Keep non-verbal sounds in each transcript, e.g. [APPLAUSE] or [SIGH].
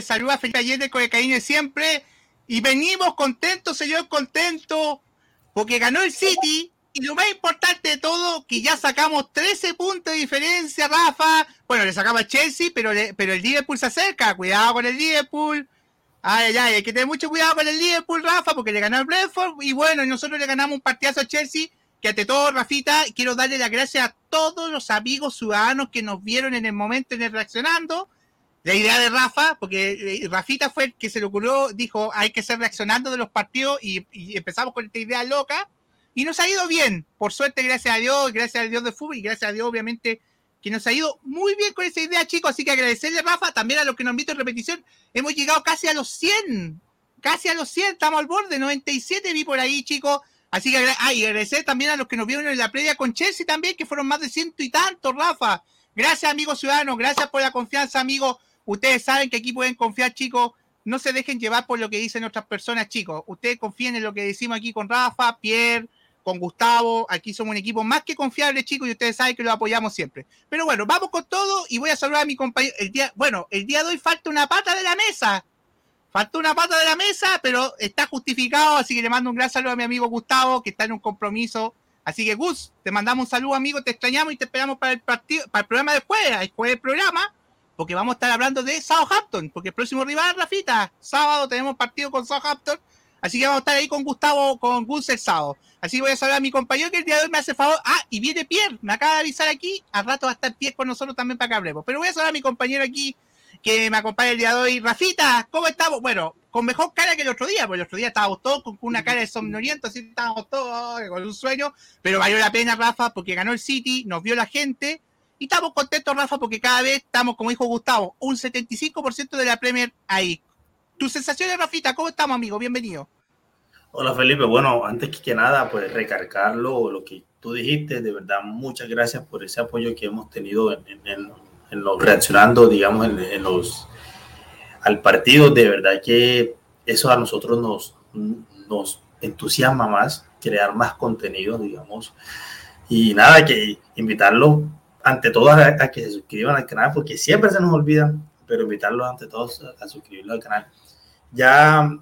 Les saluda Felipe Allende con el cariño de siempre. Y venimos contentos, señor, contentos, porque ganó el City. Y lo más importante de todo, que ya sacamos 13 puntos de diferencia, Rafa. Bueno, le sacamos a Chelsea, pero, le- pero el Liverpool se acerca. Cuidado con el Liverpool. Ay, ay, ay, hay que tener mucho cuidado con el Liverpool, Rafa, porque le ganó el Brentford. Y bueno, nosotros le ganamos un partidazo a Chelsea. Que ante todo, Rafita, quiero darle las gracias a todos los amigos ciudadanos que nos vieron en el momento en el reaccionando. La idea de Rafa, porque eh, Rafita fue el que se le ocurrió, dijo, hay que ser reaccionando de los partidos y, empezamos con esta idea loca. Y nos ha ido bien, por suerte, gracias a Dios, gracias a Dios de fútbol y gracias a Dios, obviamente, que nos ha ido muy bien con esa idea, chicos. Así que agradecerle, Rafa, también a los que nos han visto en repetición. Hemos llegado casi a los 100, casi a los 100, estamos al borde, 97 vi por ahí, chicos. Así que ah, y agradecer también a los que nos vieron en la previa con Chelsea también, que fueron más de ciento y tantos, Rafa. Gracias, amigos ciudadanos, gracias por la confianza, amigos. Ustedes saben que aquí pueden confiar, chicos. No se dejen llevar por lo que dicen otras personas, chicos. Ustedes confíen en lo que decimos aquí con Rafa, Pierre, con Gustavo. Aquí somos un equipo más que confiable, chicos, y ustedes saben que lo apoyamos siempre. Pero bueno, vamos con todo y voy a saludar a mi compañero. El día, bueno, el día de hoy falta una pata de la mesa. Faltó una pata de la mesa, pero está justificado, así que le mando un gran saludo a mi amigo Gustavo, que está en un compromiso. Así que Gus, te mandamos un saludo, amigo, te extrañamos y te esperamos para el partido, para el programa de jueves, después del programa, porque vamos a estar hablando de Southampton, porque el próximo rival, Rafita, sábado tenemos partido con Southampton, así que vamos a estar ahí con Gustavo, con Gus el sábado. Así que voy a saludar a mi compañero que el día de hoy me hace favor. Ah, y viene Pierre, me acaba de avisar aquí, al rato va a estar Pierre con nosotros también para que hablemos. Pero voy a saludar a mi compañero aquí, que me acompaña el día de hoy. Rafita, ¿cómo estamos? Bueno, con mejor cara que el otro día, porque el otro día estábamos todos con una cara de somnoliento, así estábamos todos con un sueño, pero valió la pena, Rafa, porque ganó el City, nos vio la gente, y estamos contentos, Rafa, porque cada vez estamos, como dijo Gustavo, un 75% de la Premier ahí. Tus sensaciones, Rafita, ¿cómo estamos, amigo? Bienvenido. Hola Felipe, bueno, antes que nada, pues recargarlo, lo que tú dijiste, de verdad, muchas gracias por ese apoyo que hemos tenido en, en- en- los reaccionando, digamos, en, en los al partido, de verdad que eso a nosotros nos, nos entusiasma más, crear más contenido, digamos, y nada, que invitarlos ante todo a, a que se suscriban al canal, porque siempre se nos olvida, pero invitarlos ante todos a, a suscribirse al canal. Ya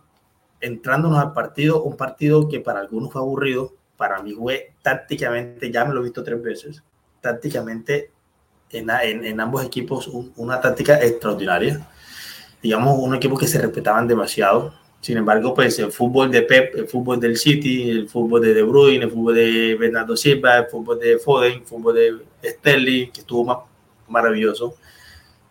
entrándonos al partido, un partido que para algunos fue aburrido, para mí fue tácticamente, ya me lo he visto tres veces, tácticamente en, en, en ambos equipos un- una táctica extraordinaria. Digamos, un equipo que se respetaban demasiado. Sin embargo, pues el fútbol de Pep, el fútbol del City, el fútbol de De Bruyne, el fútbol de Bernardo Silva, el fútbol de Foden, el fútbol de Sterling, que estuvo ma- maravilloso,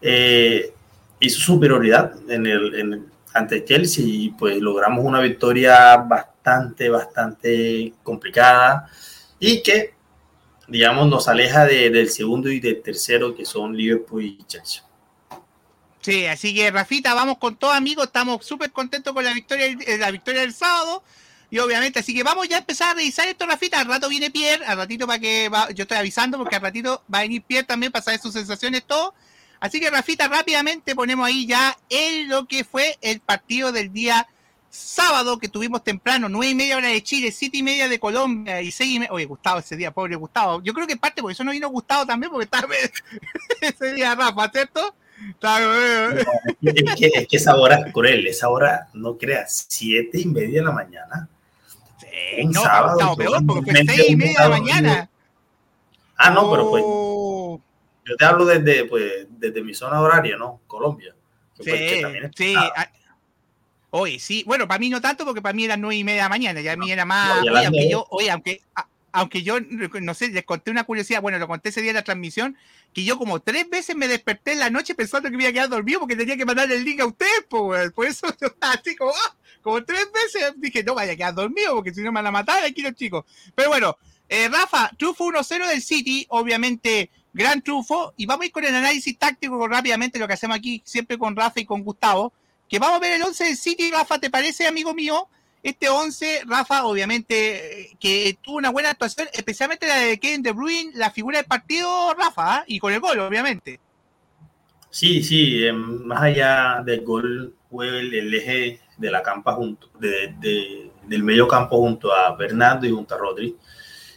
eh, hizo superioridad en el, en, ante Chelsea y pues logramos una victoria bastante, bastante complicada y que, digamos, nos aleja de- del segundo y del tercero que son Liverpool y Chelsea. Sí, así que Rafita, vamos con todo, amigos. Estamos súper contentos con la victoria, eh, la victoria del sábado. Y obviamente, así que vamos ya a empezar a revisar esto, Rafita. Al rato viene Pierre, al ratito para que va- yo estoy avisando porque al ratito va a venir Pierre también para saber sus sensaciones, todo. Así que Rafita, rápidamente ponemos ahí ya en lo que fue el partido del día sábado que tuvimos temprano, nueve y media hora de Chile, siete y media de Colombia y seis y media. Oye, Gustavo ese día, pobre Gustavo. Yo creo que parte por eso no vino Gustavo también, porque estaba [LAUGHS] ese día Rafa, ¿cierto? Es que, es que esa hora cruel, esa hora, no creas, siete y media de la mañana. Un no, sábado, estaba peor porque fue seis y media de la mañana. Ah, no, pero pues Oh, yo te hablo desde, pues, desde mi zona horaria, ¿no? Colombia. que que sí, también es sí. ah, Oye, sí, bueno, para mí no tanto porque para mí era nueve y media de la mañana, ya a mí era más, No, oye, aunque yo, oye, aunque, a- aunque yo, no sé, les conté una curiosidad, bueno, lo conté ese día en la transmisión, que yo como tres veces me desperté en la noche pensando que me iba a quedar dormido porque tenía que mandar el link a ustedes, pues, por eso yo [LAUGHS] así como, ah, como tres veces dije, no vaya a quedar dormido porque si no me van a matar aquí los chicos. Pero bueno, eh, Rafa, triunfo 1-0 del City, obviamente gran triunfo. Y vamos a ir con el análisis táctico rápidamente, lo que hacemos aquí siempre con Rafa y con Gustavo. Que vamos a ver el 11 del City, Rafa, ¿te parece, amigo mío? Este 11, Rafa, obviamente, que tuvo una buena actuación, especialmente la de Kevin De Bruyne, la figura del partido, Rafa, ¿ah? y con el gol, obviamente. Sí, sí, eh, más allá del gol fue el, eje de la campa junto, de, del medio campo junto a Bernardo y junto a Rodri.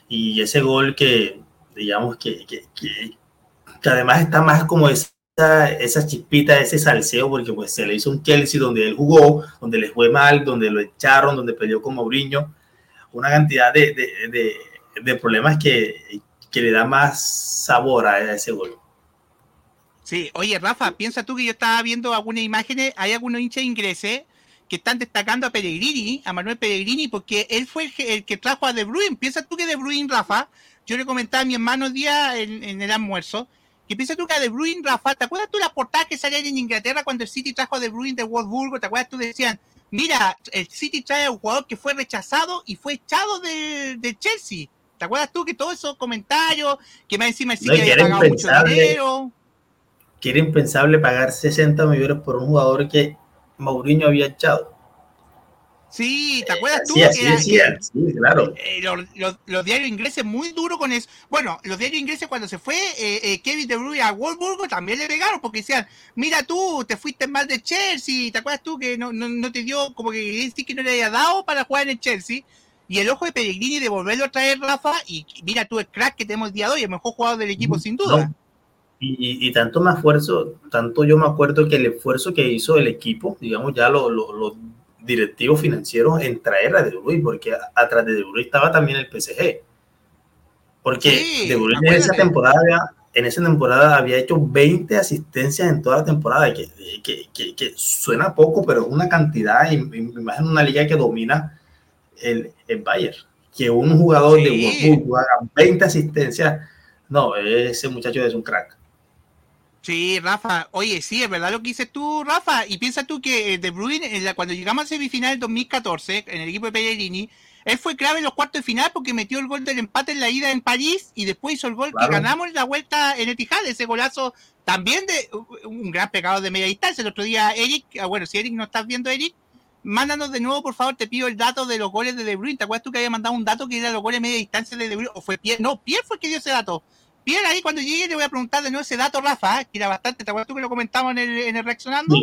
Y ese gol que, digamos, que, que, que, además está más como esa, esa chispita, ese salseo, porque pues se le hizo un Chelsea donde él jugó, donde le fue mal, donde lo echaron, donde peleó con Mourinho. Una cantidad de, de, de problemas que, que le da más sabor a ese gol. Sí, oye, Rafa, piensa tú que yo estaba viendo algunas imágenes, hay algunos hinchas ingleses que están destacando a Pellegrini, a Manuel Pellegrini, porque él fue el que, trajo a De Bruyne. Piensa tú que De Bruyne, Rafa, yo le comentaba a mi hermano el día en, el almuerzo, que piensa tú que a De Bruyne, Rafa, ¿te acuerdas tú las portadas que salían en Inglaterra cuando el City trajo a De Bruyne de Wolfsburgo? ¿Te acuerdas tú decían, mira, el City trae a un jugador que fue rechazado y fue echado de, Chelsea? ¿Te acuerdas tú que todos esos comentarios, que más encima el City había pagado mucho dinero? que era impensable pagar 60 millones por un jugador que Mourinho había echado. Sí, ¿te acuerdas tú? Sí, sí, sí, claro. Eh, los, diarios ingleses muy duro con eso. Bueno, los diarios ingleses cuando se fue eh, eh, Kevin De Bruyne a Wolfsburgo también le pegaron porque decían, mira tú, te fuiste mal de Chelsea, ¿te acuerdas tú que no, no, te dio, como que que no le había dado para jugar en el Chelsea? Y el ojo de Pellegrini de volverlo a traer, Rafa, y mira tú el crack que tenemos el día de hoy, el mejor jugador del equipo sin duda. Y, tanto me esfuerzo, tanto yo me acuerdo que el esfuerzo que hizo el equipo, digamos ya los, directivos financieros en traer a De Bruyne, porque atrás de De Bruyne estaba también el PSG. Porque De Bruyne en esa temporada en esa temporada había hecho 20 asistencias en toda la temporada, que, que, que, suena poco, pero es una cantidad, y, me imagino una liga que domina el, el Bayern, que un jugador de Wolfsburg haga 20 asistencias, no, ese muchacho es un crack. Sí, Rafa, oye, sí, es verdad lo que dices tú, Rafa, y piensa tú que eh, De Bruyne, cuando llegamos a semifinal en 2014, en el equipo de Pellegrini, él fue clave en los cuartos de final porque metió el gol del empate en la ida en París y después hizo el gol que ganamos en la vuelta en Etihad, ese golazo también de un gran pecado de media distancia. El otro día, Eric, ah, bueno, si Eric no estás viendo, Eric, mándanos de nuevo, por favor, te pido el dato de los goles de De Bruyne. ¿Te acuerdas tú que había mandado un dato que era los goles de media distancia de De Bruyne? ¿O fue Pierre? No, Pierre fue el que dio ese dato. Bien, ahí cuando llegue le voy a preguntar de nuevo ese dato, Rafa, que era bastante, ¿te acuerdas tú que lo comentamos en el, en el Reaccionando?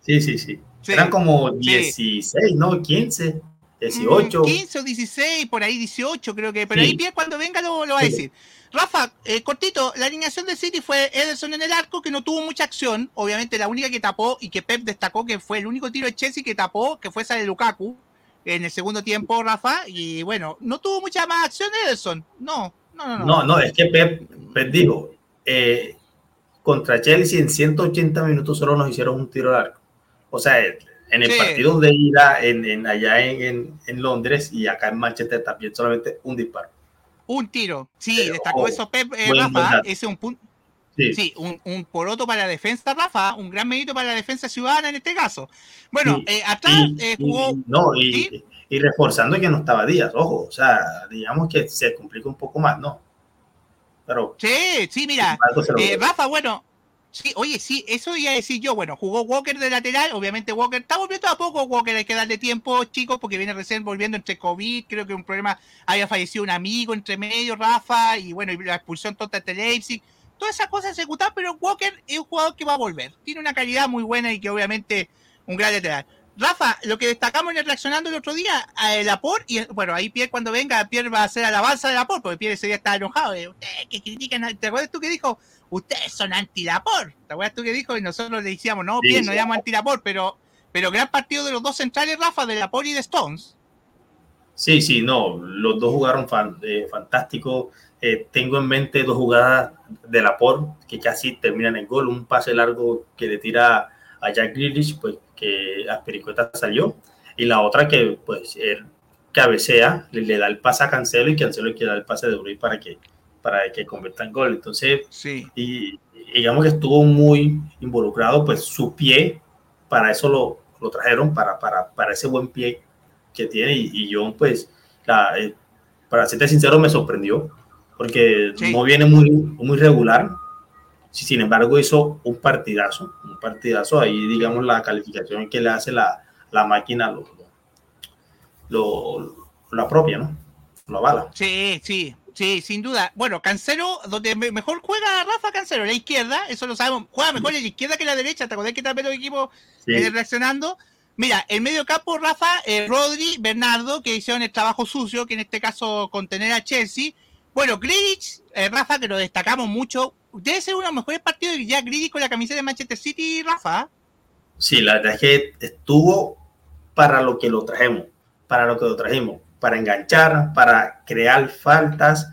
Sí, sí, sí. Eran como 16, ¿no? 15, 18. 15 o 16, por ahí 18 creo que, pero ahí bien cuando venga lo, lo va a decir. Rafa, eh, cortito, la alineación del City fue Ederson en el arco, que no tuvo mucha acción, obviamente la única que tapó y que Pep destacó que fue el único tiro de Chelsea que tapó, que fue esa de Lukaku en el segundo tiempo, Rafa, y bueno, no tuvo mucha más acción Ederson, no, no, no, es que Pep, dijo, eh, contra Chelsea en 180 minutos solo nos hicieron un tiro largo. O sea, en el partido de ida en, allá en, Londres y acá en Manchester también solamente un disparo. Un tiro, sí, destacó eso Pep, eh, Rafa, ese es un punto. Sí, un, un, poroto para la defensa, Rafa, un gran mérito para la defensa ciudadana en este caso. Bueno, eh, atrás jugó. No, y, y reforzando que no estaba Díaz, ojo, o sea, digamos que se complica un poco más, ¿no? Pero. Sí, sí, mira, eh, Rafa, bueno, sí, oye, sí, eso iba a decir yo, bueno, jugó Walker de lateral, obviamente Walker está volviendo a poco, Walker hay que darle tiempo, chicos, porque viene recién volviendo entre COVID, creo que un problema, había fallecido un amigo entre medio, Rafa, y bueno, y la expulsión total de Leipzig, todas esas cosas ejecutadas, pero Walker es un jugador que va a volver, tiene una calidad muy buena y que obviamente un gran lateral. Rafa, lo que destacamos en el reaccionando el otro día, el apor, y bueno, ahí Pierre cuando venga, Pierre va a hacer alabanza del apor, porque Pierre ese día estaba enojado. Ustedes que critican, ¿te acuerdas tú que dijo? Ustedes son anti-lapor. ¿Te acuerdas tú que dijo? Y nosotros le decíamos, no, Pierre, no llamo anti-lapor, pero, pero gran partido de los dos centrales, Rafa, de Lapor y de Stones. Sí, sí, no, los dos jugaron fan, eh, fantástico. Eh, tengo en mente dos jugadas de Lapor que casi terminan en gol, un pase largo que le tira a Jack Grealish, pues que Aspiricueta salió, y la otra que pues él cabecea, le, le da el pase a Cancelo y Cancelo quiere dar el pase de Bruyne para que, para que convierta en gol. Entonces, sí. y, digamos que estuvo muy involucrado, pues su pie, para eso lo, lo trajeron, para, para, para ese buen pie que tiene, y, y yo pues, la, eh, para serte sincero, me sorprendió, porque Sí. no viene muy, muy regular. Sin embargo, hizo un partidazo, un partidazo. Ahí, digamos, la calificación que le hace la, la máquina lo, lo, lo- la propia, ¿no? Lo avala. Sí, sí, sí, sin duda. Bueno, Cancelo, donde me- mejor juega Rafa Cancelo, la izquierda, eso lo sabemos. Juega mejor en la izquierda que en la derecha. ¿Te acordás que también los equipos Sí. eh, reaccionando? Mira, el medio campo, Rafa, eh, Rodri, Bernardo, que hicieron el trabajo sucio, que en este caso contener a Chelsea. Bueno, Grealish, eh, Rafa, que lo destacamos mucho. Debe ser uno de los mejores partidos de ya Grealish con la camiseta de Manchester City, Rafa. Sí, la verdad es que estuvo para lo que lo trajimos, para lo que lo trajimos, para enganchar, para crear faltas,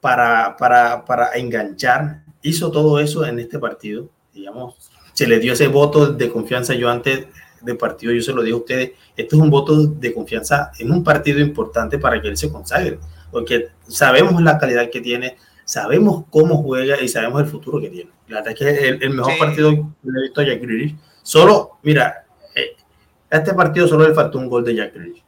para, para, para enganchar. Hizo todo eso en este partido, digamos, se le dio ese voto de confianza. Yo antes del partido, yo se lo dije a ustedes, esto es un voto de confianza en un partido importante para que él se consagre, porque sabemos la calidad que tiene, sabemos cómo juega y sabemos el futuro que tiene. La verdad es que es el, el mejor Sí. partido que he visto a Jack Grealish. Solo, mira, eh, a este partido solo le faltó un gol de Jack Grealish.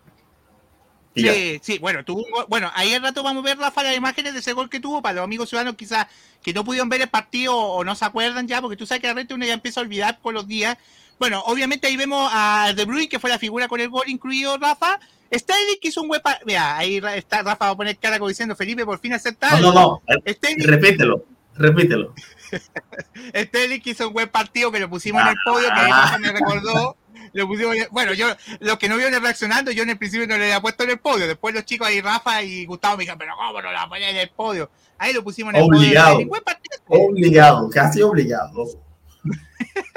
Ya. Sí, sí, bueno, tuvo un gol- bueno, ahí al rato vamos a ver Rafa las imágenes de ese gol que tuvo para los amigos ciudadanos quizás que no pudieron ver el partido o no se acuerdan ya, porque tú sabes que de repente uno ya empieza a olvidar con los días. Bueno, obviamente ahí vemos a De Bruyne que fue la figura con el gol incluido Rafa. Sterling que hizo un huepa, vea, ahí está Rafa va a poner cara como diciendo Felipe por fin aceptar. No, no, no, repítelo, repítelo. [LAUGHS] Sterling que hizo un buen partido que lo pusimos en el podio, que Rafa me recordó. Lo pusimos, bueno, yo, los que no vieron reaccionando, yo en el principio no le había puesto en el podio. Después los chicos ahí, Rafa y Gustavo me dijeron, pero ¿cómo no la ponen en el podio? Ahí lo pusimos en el Obligado. podio. Obligado, casi obligado. [LAUGHS]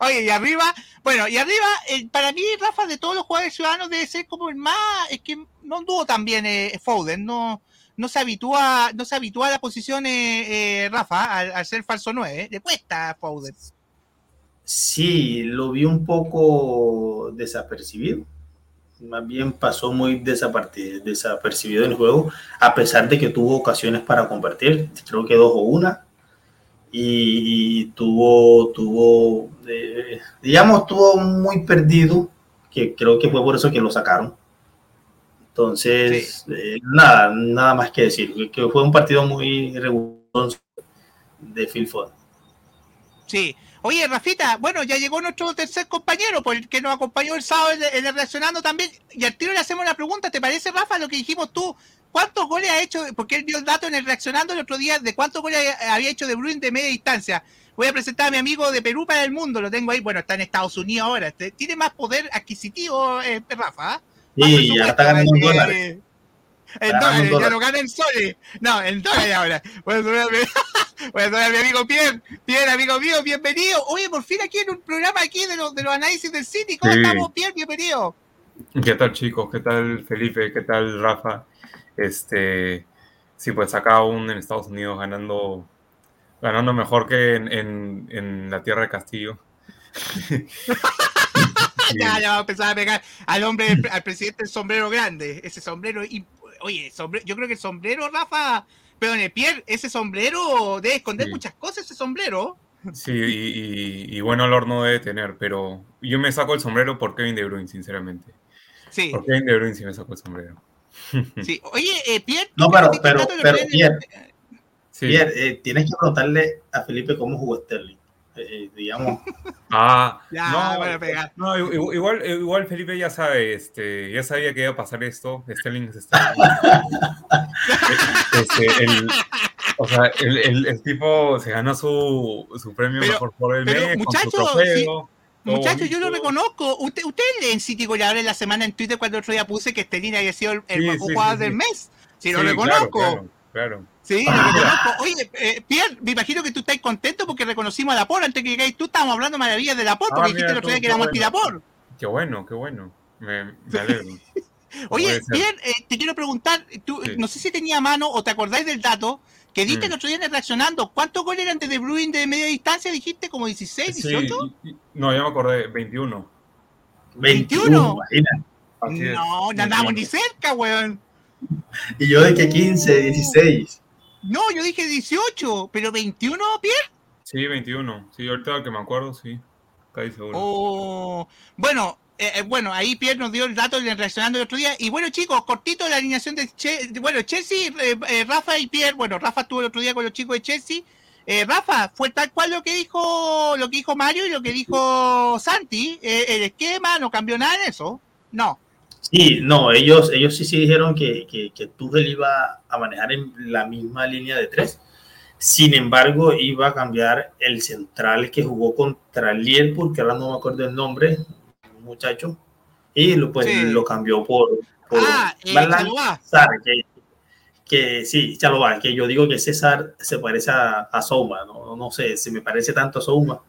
Oye, y arriba, bueno, y arriba, eh, para mí, Rafa, de todos los jugadores ciudadanos debe ser como el más, es que no anduvo tan bien eh, Foden, no, no se habitúa, no se habitúa a la posición eh, eh, Rafa, al, ser falso 9, le cuesta Foden. Sí, lo vi un poco desapercibido. Más bien pasó muy desapercibido en el juego, a pesar de que tuvo ocasiones para convertir, creo que dos o una. Y, y tuvo, tuvo, eh, digamos, tuvo muy perdido, que creo que fue por eso que lo sacaron. Entonces, eh, nada, nada más que decir, que fue un partido muy regular de Phil Foden. Sí. Oye, Rafita, bueno, ya llegó nuestro tercer compañero, por el que nos acompañó el sábado en, el- Reaccionando también. Y al tiro le hacemos una pregunta, ¿te parece, Rafa, lo que dijimos tú? ¿Cuántos goles ha hecho? Porque él dio el dato en el Reaccionando el otro día de cuántos goles había hecho De Bruyne de media distancia. Voy a presentar a mi amigo de Perú para el mundo, lo tengo ahí, bueno, está en Estados Unidos ahora. Este, Tiene más poder adquisitivo, eh, Rafa. ¿ah? Más Sí, ya está ganando en eh, dólares. En dólares, en ya dólares. no gana en soles. No, en dólares ahora. Voy a a mi, voy a saludar a mi amigo Pierre. Pierre, amigo mío, bienvenido. Oye, por fin aquí en un programa aquí de los, de los análisis del City. ¿Cómo Sí. estamos, Pierre? Bienvenido. ¿Qué tal chicos? ¿Qué tal Felipe? ¿Qué tal Rafa? Este, sí, pues acá aún en Estados Unidos ganando, ganando mejor que en, en- en la tierra de Castillo. [LAUGHS] Ya, ya vamos a empezar a pegar al hombre, al presidente del sombrero grande. Ese sombrero. Y, oye, sombre- yo creo que el sombrero, Rafa. Perdón, Pierre, ese sombrero debe esconder Sí. muchas cosas, ese sombrero. Sí, y, y- y buen olor no debe tener, pero yo me saco el sombrero por Kevin De Bruyne, sinceramente. Sí, Por Kevin De Bruyne sí me saco el sombrero. Sí. [LAUGHS] Oye, eh, Pierre. No, pero- pero- pero, Pierre, Sí. Pierre, eh, tienes que preguntarle a Felipe cómo jugó Sterling. Eh, eh, digamos, [LAUGHS] Ah, Ya, no, bueno, pega. no, igual, igual Felipe ya sabe, este, ya sabía que iba a pasar esto. Sterling es Sterling. [LAUGHS] Este, el, o sea, el, el- el tipo se ganó su, su premio Pero- mejor por el mes, con su trofeo, Muchachos, yo lo reconozco. Usted, ustedes leen City Goleador en la semana en Twitter cuando el otro día puse que Estelina había sido el, el Sí, mejor sí, jugador sí, del mes. Sí, lo reconozco. Claro, claro, claro. Sí, lo reconozco. Oye, eh, Pierre, me imagino que tú estás contento porque reconocimos a Lapor. Antes que llegáis tú, estábamos hablando maravillas de Lapor, Ah, porque dijiste mira el otro día que Monty bueno. Lapor. Qué bueno, qué bueno. Me, me alegro. Oye. Pierre, eh, te quiero preguntar, tú, Sí. no sé si tenía mano o te acordáis del dato que diste Mm. el otro día en el reaccionando. ¿Cuántos goles eran de De Bruyne de media distancia? Dijiste como 16, 18. Sí, no, ya me acordé, 21. 21. 21, imagina. Así es, No, no andamos 21. ni cerca, weón. Y yo de que 15, 16. No, yo dije 18, pero 21, Pierre. Sí, 21. Sí, ahorita que me acuerdo, sí. Casi seguro. Oh, bueno, eh, eh, bueno, ahí Pierre nos dio el dato reaccionando el otro día. Y bueno, chicos, cortito la alineación de, che, bueno, Chelsea, eh, Rafa y Pierre. Bueno, Rafa estuvo el otro día con los chicos de Chelsea. Rafa, fue tal cual lo que dijo lo que dijo Mario y lo que dijo Santi. El esquema no cambió nada en eso. No. Sí, no, ellos, ellos sí, sí dijeron que, que, que Tuchel iba a manejar en la misma línea de tres. Sin embargo, iba a cambiar el central que jugó contra Liverpool, que ahora no me acuerdo el nombre, muchacho, y lo, pues, Sí. lo cambió por, por Ah, eh. Sarr, que, que sí, Chalobah, que yo digo que César se parece a, a Souma, no, no sé si me parece tanto a Souma,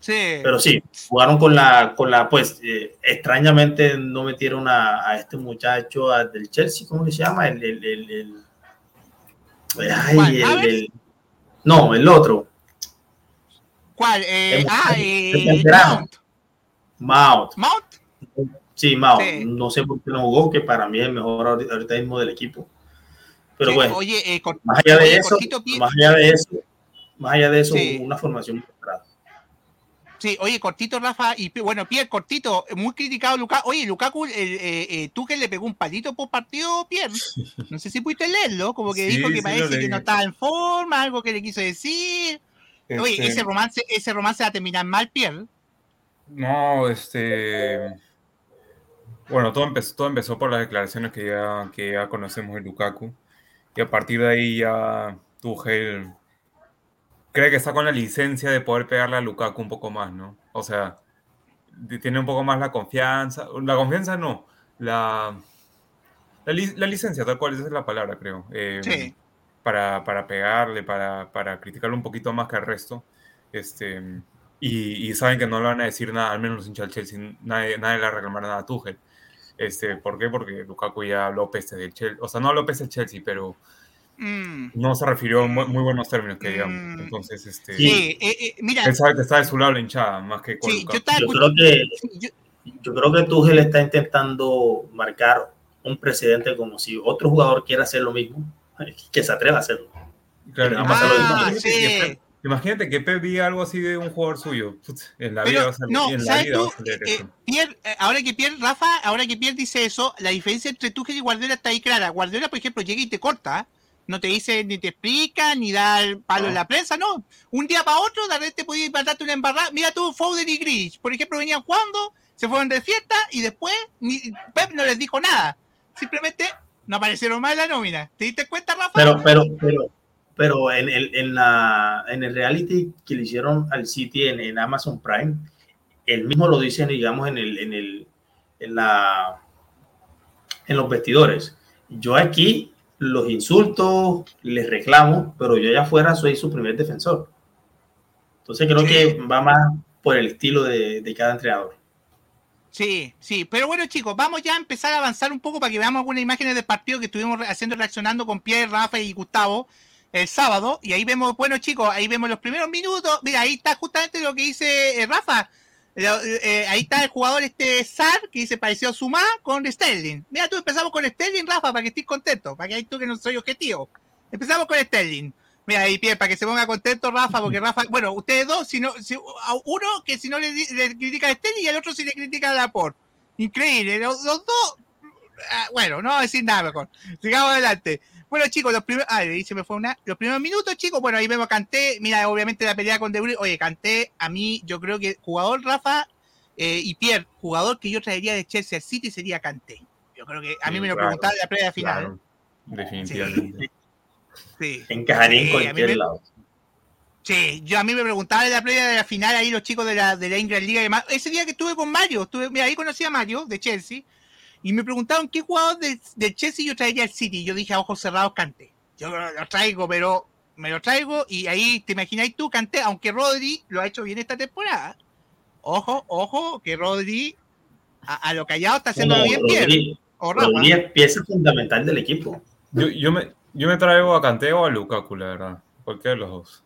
Sí. pero sí, jugaron con la, con la pues, eh, extrañamente no metieron a, a este muchacho a- del Chelsea, ¿cómo que se llama? El, el, el, no, el otro, ¿Cuál? Eh, el- ah, eh. Mount. Mount. Mount. Sí, Mount. Sí. No sé por qué no jugó, que para mí es el mejor ahorita mismo del equipo. Pero Sí, bueno, Oye, eh, más allá de oye, eso, más allá de eso, más allá de eso, Sí. una formación. Sí, oye, cortito, Rafa, y bueno, Pierre, cortito, muy criticado Lukaku. Oye, Lukaku, eh, eh, tú que le pegó un palito por partido, Pierre. [LAUGHS] No sé si pudiste leerlo, como que Sí, dijo que parece que no estaba en forma, algo que le quiso decir. Oye, Este, ese romance, ese romance va a terminar mal, Pierre. No, este. Bueno, todo empezó, todo empezó por las declaraciones que ya, que ya conocemos de Lukaku. Y a partir de ahí ya Tuchel cree que está con la licencia de poder pegarle a Lukaku un poco más, ¿no? O sea, tiene un poco más la confianza. La confianza no, la, la, li- la licencia, tal cual, esa es la palabra, creo. Eh, Sí. para, para pegarle, para, para criticarlo un poquito más que al resto. Este, y, y saben que no le van a decir nada, al menos los hinchas del Chelsea, nadie, nadie le va a reclamar nada a Tuchel. Este, ¿Por qué? Porque Lukaku ya habló peste del Chelsea, o sea, no habló peste del Chelsea, pero Mm, no se refirió en muy, muy buenos términos, que digamos. Mm. Entonces, este, sí, eh, eh, mira, él sabe que está de su lado la hinchada, más que con sí, yo Yo creo que yo- yo creo que Tuchel está intentando marcar un precedente como si otro jugador quiera hacer lo mismo, [LAUGHS] que se atreva a hacerlo. Claro. Ah, sí. Imagínate que Pep diga algo así de un jugador suyo. Putz, En la vida Pero, va a salir, no, en la ¿sabes vida tú? va a salir Eh, eso. Pierre, eh, ahora que Pierre, Rafa, ahora que Pierre dice eso, la diferencia entre Tuchel y Guardiola está ahí clara. Guardiola, por ejemplo, llega y te corta, no te dice, ni te explica, ni da el palo No. en la prensa, no. Un día para otro, de repente podía mandarte una embarrada. Mira tú, Foden y Grealish, por ejemplo, venían jugando, se fueron de fiesta y después ni, Pep no les dijo nada. Simplemente no aparecieron más en la nómina. ¿Te diste cuenta, Rafa? Pero, pero, pero, pero en el, en la, en el reality que le hicieron al City en, en Amazon Prime, él mismo lo dice, digamos, en el, en el, en la, en los vestidores. Yo aquí los insulto, les reclamo, pero yo allá afuera soy su primer defensor. Entonces creo Sí. que va más por el estilo de, de cada entrenador. Sí, sí, pero bueno chicos, vamos ya a empezar a avanzar un poco para que veamos algunas imágenes del partido que estuvimos haciendo reaccionando con Pierre, Rafa y Gustavo el sábado, y ahí vemos, bueno chicos, ahí vemos los primeros minutos, mira, ahí está justamente lo que dice eh, Rafa, eh, ahí está el jugador este Sar, que dice pareció Sumá con Sterling, mira tú empezamos con Sterling, Rafa, para que estés contento, para que ahí tú que no soy objetivo, empezamos con Sterling. Mira ahí, Pierre, para que se ponga contento Rafa, porque Rafa, bueno, ustedes dos, si no, uno que si no le, le critica a Sterling y al otro si le critica a Laporte. Increíble, los, los dos. ah, bueno, no voy a decir nada mejor. Sigamos adelante. Bueno, chicos, los primeros. Ah, ahí se me fue una. Los primeros minutos, chicos. Bueno, ahí vemos a Canté. Mira, obviamente la pelea con De Bruyne. Oye, Canté, a mí, yo creo que jugador Rafa eh, y Pierre, jugador que yo traería de Chelsea al City sería Canté. Yo creo que a mí Sí, me lo claro, preguntaban en la previa final. Claro, definitivamente. Sí. Encajaría Sí, en a mí cualquier me- lado. Sí, yo a mí me preguntaban en la previa de la final ahí los chicos de la, de la Ingrid Liga y demás. Ese día que estuve con Mario, estuve, mira, ahí conocí a Mario de Chelsea y me preguntaron qué jugador de, de Chelsea yo traería al City. Yo dije a ojos cerrados Canté. Yo lo, traigo, pero me lo traigo y ahí te imagináis tú Canté, aunque Rodri lo ha hecho bien esta temporada. Ojo, ojo, que Rodri a, a lo callado está haciendo No, bien bien. Rodri- O Rafa. Rodri es pieza fundamental del equipo. Yo, yo, me, yo me traigo a Kanté o a Lukaku, la verdad. Cualquiera de los dos.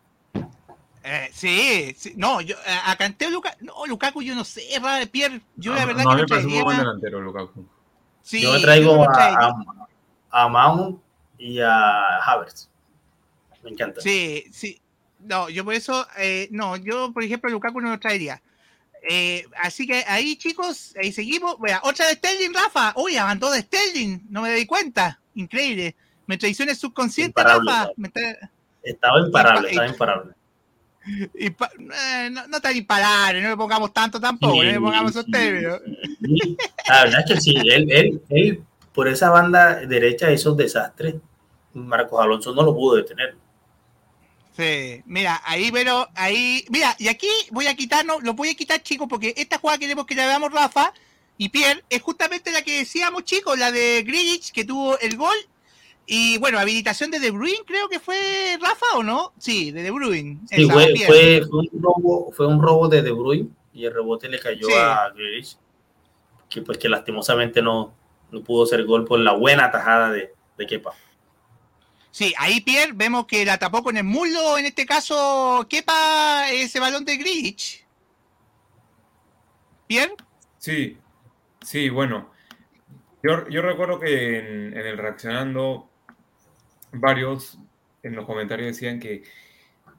Eh, sí, sí, no, yo a, a Kanté o Lukaku, no, Lukaku yo no sé, Ra- Pierre, yo la Ah, verdad no, que no me parece un buen delantero, Lukaku. Sí, yo me traigo a, a, a Mount y a Havertz. Me encanta. Sí, sí. No, yo por eso, eh, no, yo por ejemplo Lukaku no lo traería. Eh, así que ahí, chicos, ahí seguimos. Vea, otra de Sterling, Rafa. Uy, abandonó de Sterling. No me di cuenta. Increíble. Me traiciones subconsciente, Imparable, Rafa. Estaba imparable, Impa- estaba imparable. Eh, no, no tan imparable, no le pongamos tanto tampoco, no le pongamos esos términos. sí. La verdad es que sí, él, él, él por esa banda derecha hizo un desastre. Marcos Alonso no lo pudo detener. Sí, mira, ahí, pero ahí, mira, y aquí voy a quitarnos, lo voy a quitar, chicos, porque esta jugada que queremos que la veamos Rafa y Pierre es justamente la que decíamos, chicos, la de Grealish, que tuvo el gol. Y bueno, habilitación de De Bruyne, creo que fue Rafa o no? Sí, de De Bruyne. Sí, Esa, fue, Pierre. fue, fue un robo, fue un robo de De Bruyne y el rebote le cayó Sí. a Grealish, que pues que lastimosamente no, no pudo ser gol por la buena tajada de, de Kepa. Sí, ahí Pierre vemos que la tapó con el muslo, en este caso, quepa ese balón de Grealish. Pierre, Sí, sí, bueno. Yo, yo recuerdo que en, en el reaccionando, varios en los comentarios decían que,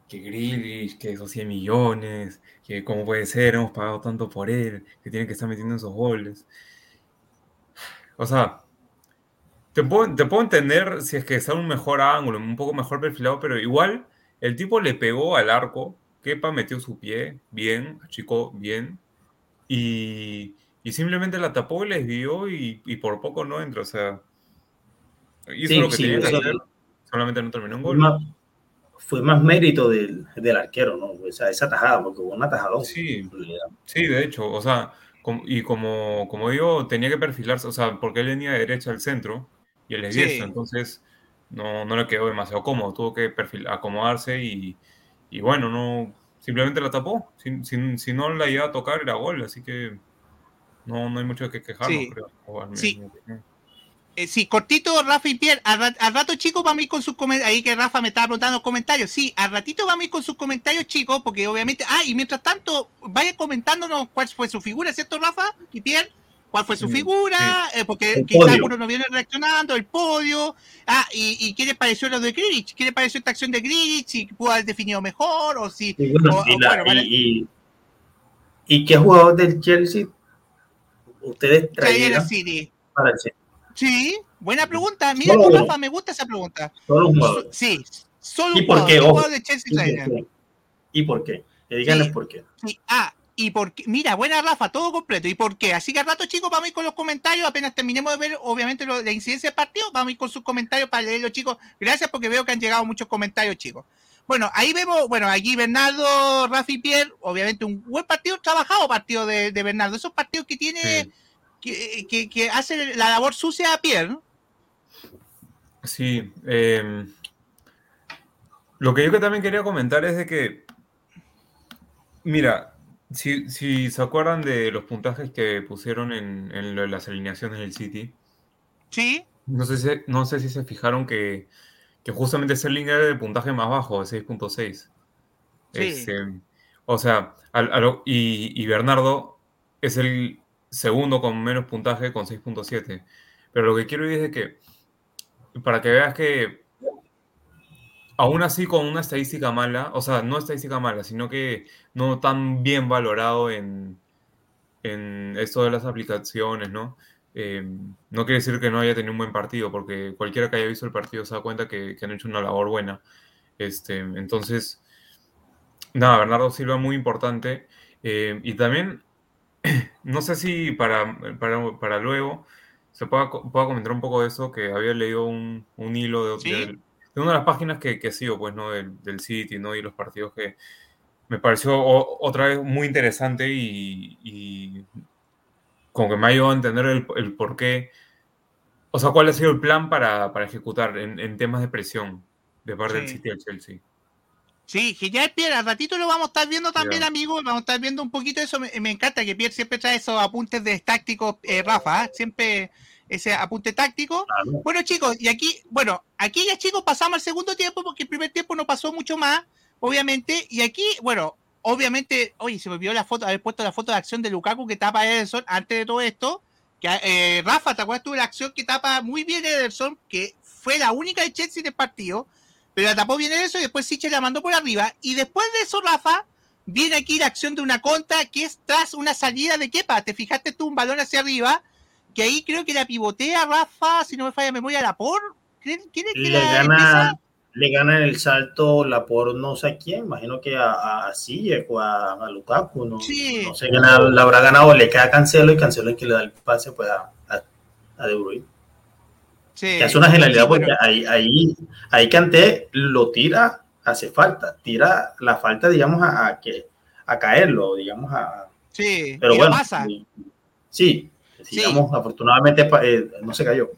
que Grealish, que esos 100 millones, que cómo puede ser, hemos pagado tanto por él, que tiene que estar metiendo esos goles. O sea, te puedo, te puedo entender si es que está en un mejor ángulo, un poco mejor perfilado, pero igual el tipo le pegó al arco, Kepa metió su pie bien, achicó bien, y, y simplemente la tapó y la desvió y, y por poco no entra, o sea, hizo Sí, lo que sí, tenía que hacer, solamente no terminó un Fue gol. más, fue más mérito del, del arquero, ¿no? O sea, esa tajada, porque hubo una tajada. Sí. Sí, de hecho, o sea, com- y como, como digo, tenía que perfilarse, o sea, porque él venía de derecha al centro y él es Sí. diestro, entonces no, no le quedó demasiado cómodo, tuvo que perfil, acomodarse y, y bueno, no, simplemente la tapó, si, si- si no la iba a tocar era gol, así que no, no hay mucho que quejarnos, Sí. creo. o al menos Sí. Eh, sí, cortito, Rafa y Pierre. Al, ra- al rato, chicos, vamos a ir con sus comentarios. Ahí que Rafa me estaba preguntando comentarios. Sí, al ratito vamos a ir con sus comentarios, chicos, porque obviamente. Ah, y mientras tanto, vaya comentándonos cuál fue su figura, ¿cierto, Rafa y Pierre? ¿Cuál fue su Sí, figura? Eh, porque quizás algunos nos vienen reaccionando, el podio. Ah, y, y qué les pareció lo de Grilich? ¿Qué les pareció esta acción de Grilich? Si pudo haber definido mejor o si. Y, bueno, o- y o la- bueno, vale. y- y- ¿y qué jugador del Chelsea ustedes City. para el Chelsea? Sí, buena pregunta. Mira, tú. Rafa, me gusta esa pregunta. Solo un jugador. Sí, solo ¿Y un por jugador. qué? ¿Qué Ojo. jugador de Chelsea ¿Y por qué? ¿Y por qué? Que díganles Sí. por qué. Sí, ah, y por qué, mira, buena Rafa, todo completo. ¿Y por qué? Así que al rato, chicos, vamos a ir con los comentarios. Apenas terminemos de ver, obviamente, lo- la incidencia del partido, vamos a ir con sus comentarios para leerlos, chicos. Gracias porque veo que han llegado muchos comentarios, chicos. Bueno, ahí vemos, bueno, aquí Bernardo, Rafa y Pierre, obviamente un buen partido, trabajado partido de, de Bernardo. Esos partidos que tiene, Sí. Que, que, que hace la labor sucia a Pierre, ¿no? Sí, eh, lo que yo que también quería comentar es de que, mira, si, si se acuerdan de los puntajes que pusieron en, en las alineaciones del City, Sí, no sé si, no sé si se fijaron que, que justamente Sterling era el puntaje más bajo, de 6.6. Sí. Este, o sea, al- a lo- y, y Bernardo es el segundo con menos puntaje con 6.7. Pero lo que quiero decir es de que, para que veas que aún así con una estadística mala, o sea, no estadística mala, sino que no tan bien valorado en, en esto de las aplicaciones, ¿no? Eh, no quiere decir que no haya tenido un buen partido, porque cualquiera que haya visto el partido se da cuenta que, que han hecho una labor buena. Este, entonces, nada, Bernardo Silva muy importante. Eh, y también, [CLEARS THROAT] no sé si para, para, para luego se pueda, pueda comentar un poco de eso, que había leído un, un hilo de, Sí. de una de las páginas que, que sigo, pues, ¿no? Del, del City, ¿no? Y los partidos que me pareció o- otra vez muy interesante y, y como que me ha ayudado a entender el, el por qué, o sea, cuál ha sido el plan para, para ejecutar en, en temas de presión de parte del. City al Chelsea. Sí, genial, Pierre. Al ratito lo vamos a estar viendo también, Ya. amigos. Vamos a estar viendo un poquito de eso. Me, me encanta que Pierre siempre trae esos apuntes de tácticos, eh, Rafa. ¿eh? Siempre ese apunte táctico. Claro. Bueno, chicos, y aquí, bueno, aquí ya, chicos, pasamos al segundo tiempo porque el primer tiempo no pasó mucho más, obviamente. Y aquí, bueno, obviamente, oye, se me olvidó la foto, haber puesto la foto de acción de Lukaku que tapa a Ederson antes de todo esto. Que, eh, Rafa, ¿te acuerdas tú de la acción que tapa muy bien Ederson? Que fue la única de Chelsea del partido pero la tapó bien eso y después Siche la mandó por arriba. Y después de eso, Rafa, viene aquí la acción de una contra que es tras una salida de Kepa. Te fijaste tú un balón hacia arriba, que ahí creo que la pivotea Rafa, si no me falla la memoria, la por. ¿Quién es que Le la gana, empieza? le gana en el salto la por no sé a quién, imagino que a, a Ziyech o a, a Lukaku, no, Sí. no sé quién la, habrá ganado, le queda Cancelo y Cancelo es que le da el pase pues a, a, a De Bruyne. Sí. Que es una genialidad Sí, porque ahí, ahí, ahí Kanté lo tira, hace falta, tira la falta, digamos, a, a que a caerlo, digamos, a, sí, pero bueno, pasa. sí, digamos, afortunadamente eh, no se cayó.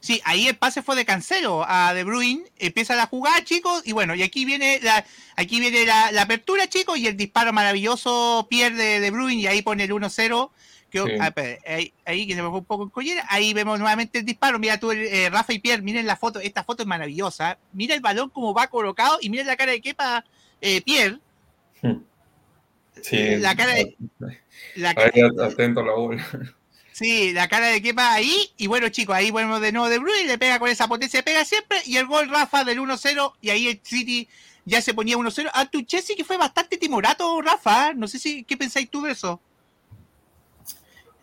Sí, ahí el pase fue de Cancelo a De Bruyne, empieza la jugada, chicos, y bueno, y aquí viene la, aquí viene la, la apertura, chicos, y el disparo maravilloso pierde De Bruyne y ahí pone el 1-0. Sí. ah, espera, ahí, ahí que se me fue un poco en collera, ahí vemos nuevamente el disparo, mira tú, eh, Rafa y Pierre, miren la foto, esta foto es maravillosa, mira el balón como va colocado y mira la cara de Kepa eh, Pierre, Sí, La cara de- la, Ahí atento a la bola. Sí, la cara de Kepa ahí. Y bueno, chicos, ahí volvemos de nuevo de Bruyne. Le pega con esa potencia, pega siempre. Y el gol Rafa del 1-0. Y ahí el City ya se ponía 1-0. A tu Chelsea que fue bastante timorato, Rafa. No sé si qué pensáis tú de eso.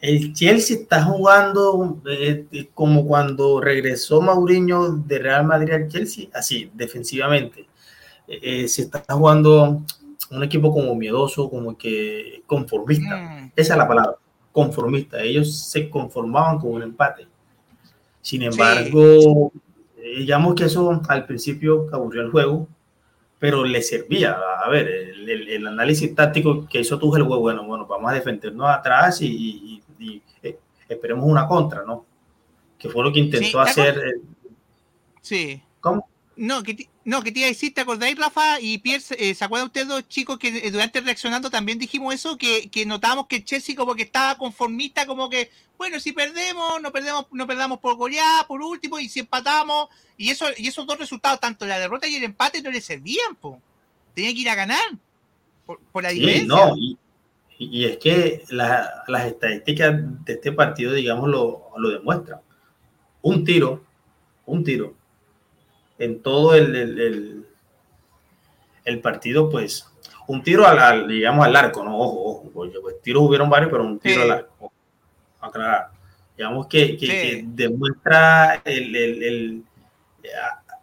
El Chelsea está jugando eh, eh, como cuando regresó Mauriño de Real Madrid al Chelsea, así, defensivamente. Eh, eh, se está jugando un equipo como miedoso, como que conformista. Mm, Esa es la palabra, conformista. Ellos se conformaban con un empate. Sin embargo, eh, digamos que eso al principio aburrió el juego, pero le servía. A ver, el, el- el análisis táctico que hizo Tuchel fue bueno, bueno, vamos a defendernos atrás y, y- y, eh, esperemos una contra, ¿no? Que fue lo que intentó Sí, ¿te hacer. eh, sí. ¿Cómo? No, que, no, que te iba a decir, ¿te acordáis, Rafa? Y Pierre, eh, ¿se acuerdan ustedes dos chicos que durante reaccionando también dijimos eso? Que, que notábamos que el Chelsea como que estaba conformista, como que, bueno, si perdemos, no perdemos, no perdamos por goleada, por último, y si empatamos, y eso, y esos dos resultados, tanto la derrota y el empate, no les servían, po. Tenían que ir a ganar. Por, por la Sí, diferencia. no, y, y es que la- las estadísticas de este partido, digamos, lo, lo demuestran. Un tiro, un tiro, en todo el, el, el- el partido, pues, un tiro al, al, digamos, al arco, ¿no? Ojo, ojo, pues, tiros hubieron varios, pero un tiro Sí. al arco. Aclarar. Digamos que, que- Sí. que demuestra el, el- el-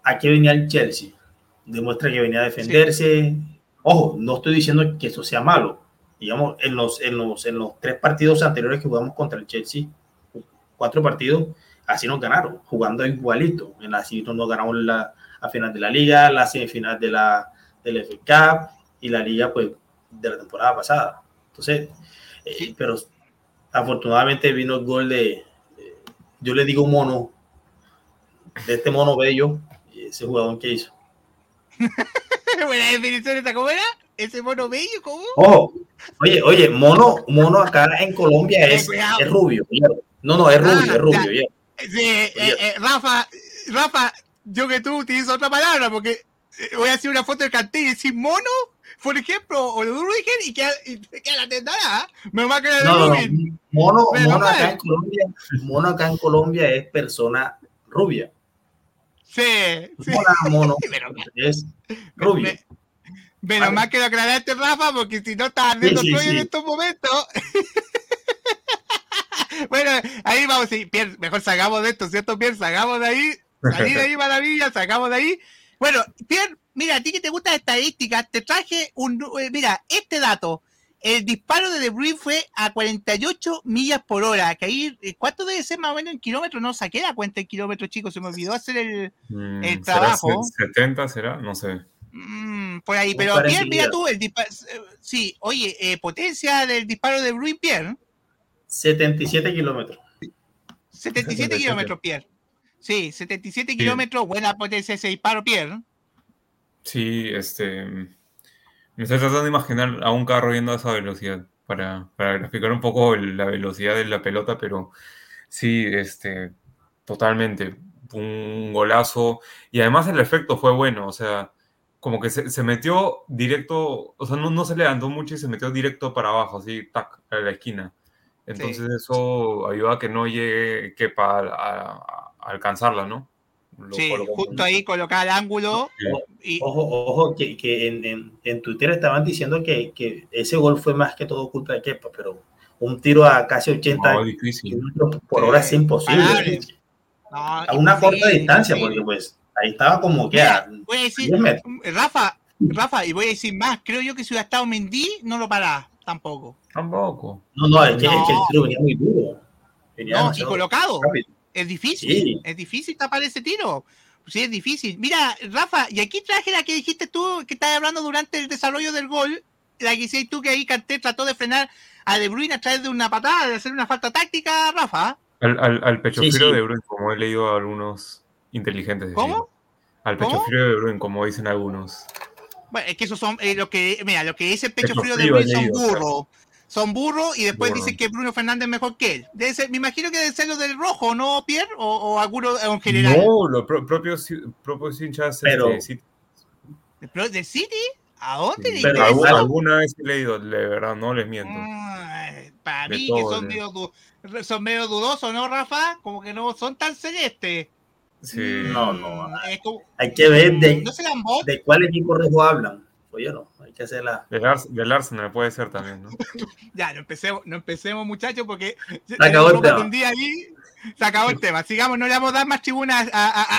a, a qué venía el Chelsea. Demuestra que venía a defenderse. Ojo, no estoy diciendo que eso sea malo. Digamos, en los, en los, en los tres partidos anteriores que jugamos contra el Chelsea, cuatro partidos, así nos ganaron, jugando igualito. En la semifinal nos ganamos la, la final de la liga, la semifinal de la del FA Cup y la liga pues de la temporada pasada. Entonces, eh, pero afortunadamente vino el gol de, eh, yo le digo mono, de este mono bello, ese jugador que hizo. [LAUGHS] Buena definición esta, ¿cómo era? Ese mono bello, ¿cómo? Ojo, oye, oye, mono, mono acá en Colombia Eh, es, es rubio. No, no, es rubio, Ah, es rubio. Sí, eh, eh, Rafa, Rafa, yo que tú utilizo otra palabra porque voy a hacer una foto del cartel y decir mono, por ejemplo, o de Rudiger y queda, y queda la tendada. Me va a quedar No, no, no. Mono, mono acá en Colombia, mono acá en Colombia es persona rubia. Sí, sí. Mono, [LAUGHS] mono es rubio. Me- Menos mal que lo aclaraste, Rafa, porque si no estás ardiendo Sí, en estos momentos. [LAUGHS] bueno, ahí vamos, sí, Pierre, mejor sacamos de esto, ¿cierto, Pierre? Sacamos de ahí, salí de ahí, maravilla, sacamos de ahí. Bueno, Pierre, mira, a ti que te gustan estadísticas, te traje un, eh, mira, este dato. El disparo de De Bruyne fue a 48 millas por hora, que ahí, eh, ¿cuánto debe ser más o menos en kilómetros? No saqué la cuenta en kilómetros, chicos, se me olvidó hacer el, Mm, El ¿será trabajo. se- ¿70 será? No sé. Mm, por ahí, pero Pierre, parecido. mira tú, el disparo. Sí, oye, eh, potencia del disparo de Bruin Pierre, 77 kilómetros. 77 77. kilómetros, Pierre. Sí, 77 kilómetros, buena potencia ese disparo, Pierre. Sí, este. Me estoy tratando de imaginar a un carro yendo a esa velocidad para, para graficar un poco el- la velocidad de la pelota, pero sí, este, totalmente. Un golazo. Y además el efecto fue bueno, o sea, como que se, se metió directo, o sea, no, no se levantó mucho y se metió directo para abajo, así, tac, a la esquina. Entonces eso ayuda a que no llegue Kepa a, a- a alcanzarla, ¿no? lo Sí, justo ahí colocar el ángulo. Y, Ojo, ojo, que, que en, en, en Twitter estaban diciendo que, que ese gol fue más que todo culpa de Kepa, pero un tiro a casi 80 No, por hora es imposible. No, A una corta distancia, porque pues ahí estaba como que Mira, a voy a decir, 10 metros. Rafa, Rafa, y voy a decir más, creo yo que si hubiera estado Mendy, no lo paraba tampoco. Tampoco. No, no, es que, es que el tiro venía muy duro. Venía No, y colocado. rápido. Es difícil, Sí. es difícil tapar ese tiro. Sí, es difícil. Mira, Rafa, y aquí traje la que dijiste tú, que estabas hablando durante el desarrollo del gol, la que hiciste tú que ahí Kanté trató de frenar a De Bruyne a través de una patada, de hacer una falta táctica, Rafa. Al, al, al pecho Sí, frío sí. de Bruin, como he leído a algunos inteligentes. decir. ¿Cómo? Al pecho ¿Cómo? frío de Bruin, como dicen algunos. Bueno, es que esos son eh, lo que, mira, lo que dice el pecho Pecho frío de frío, he son burros. Son burros y después Burro. dicen que Bruno Fernández es mejor que él. Debe ser, me imagino que debe ser lo del rojo, ¿no, Pierre? O, o alguno en general. No, los pro- propios, propios hinchas Pero- este, ¿Pero ¿Del City? ¿A dónde sí. le Pero? Alguna, alguna vez he leído, de verdad, no les miento. Ay, para De mí todo, que son de- medio, son medio dudosos, ¿no, Rafa? Como que no son tan celestes. Sí. No, no. Mm, Hay que ver de, ¿No serán bots? de cuál equipo rojo hablan. Oye, no, hay que hacer la. Del, Ars- del Arsenal puede ser también, ¿no? [LAUGHS] Ya, no empecemos, no empecemos muchachos, porque Se acabó el tema. ahí, se acabó el tema. Sigamos, no le vamos a dar más tribunas a- a- a-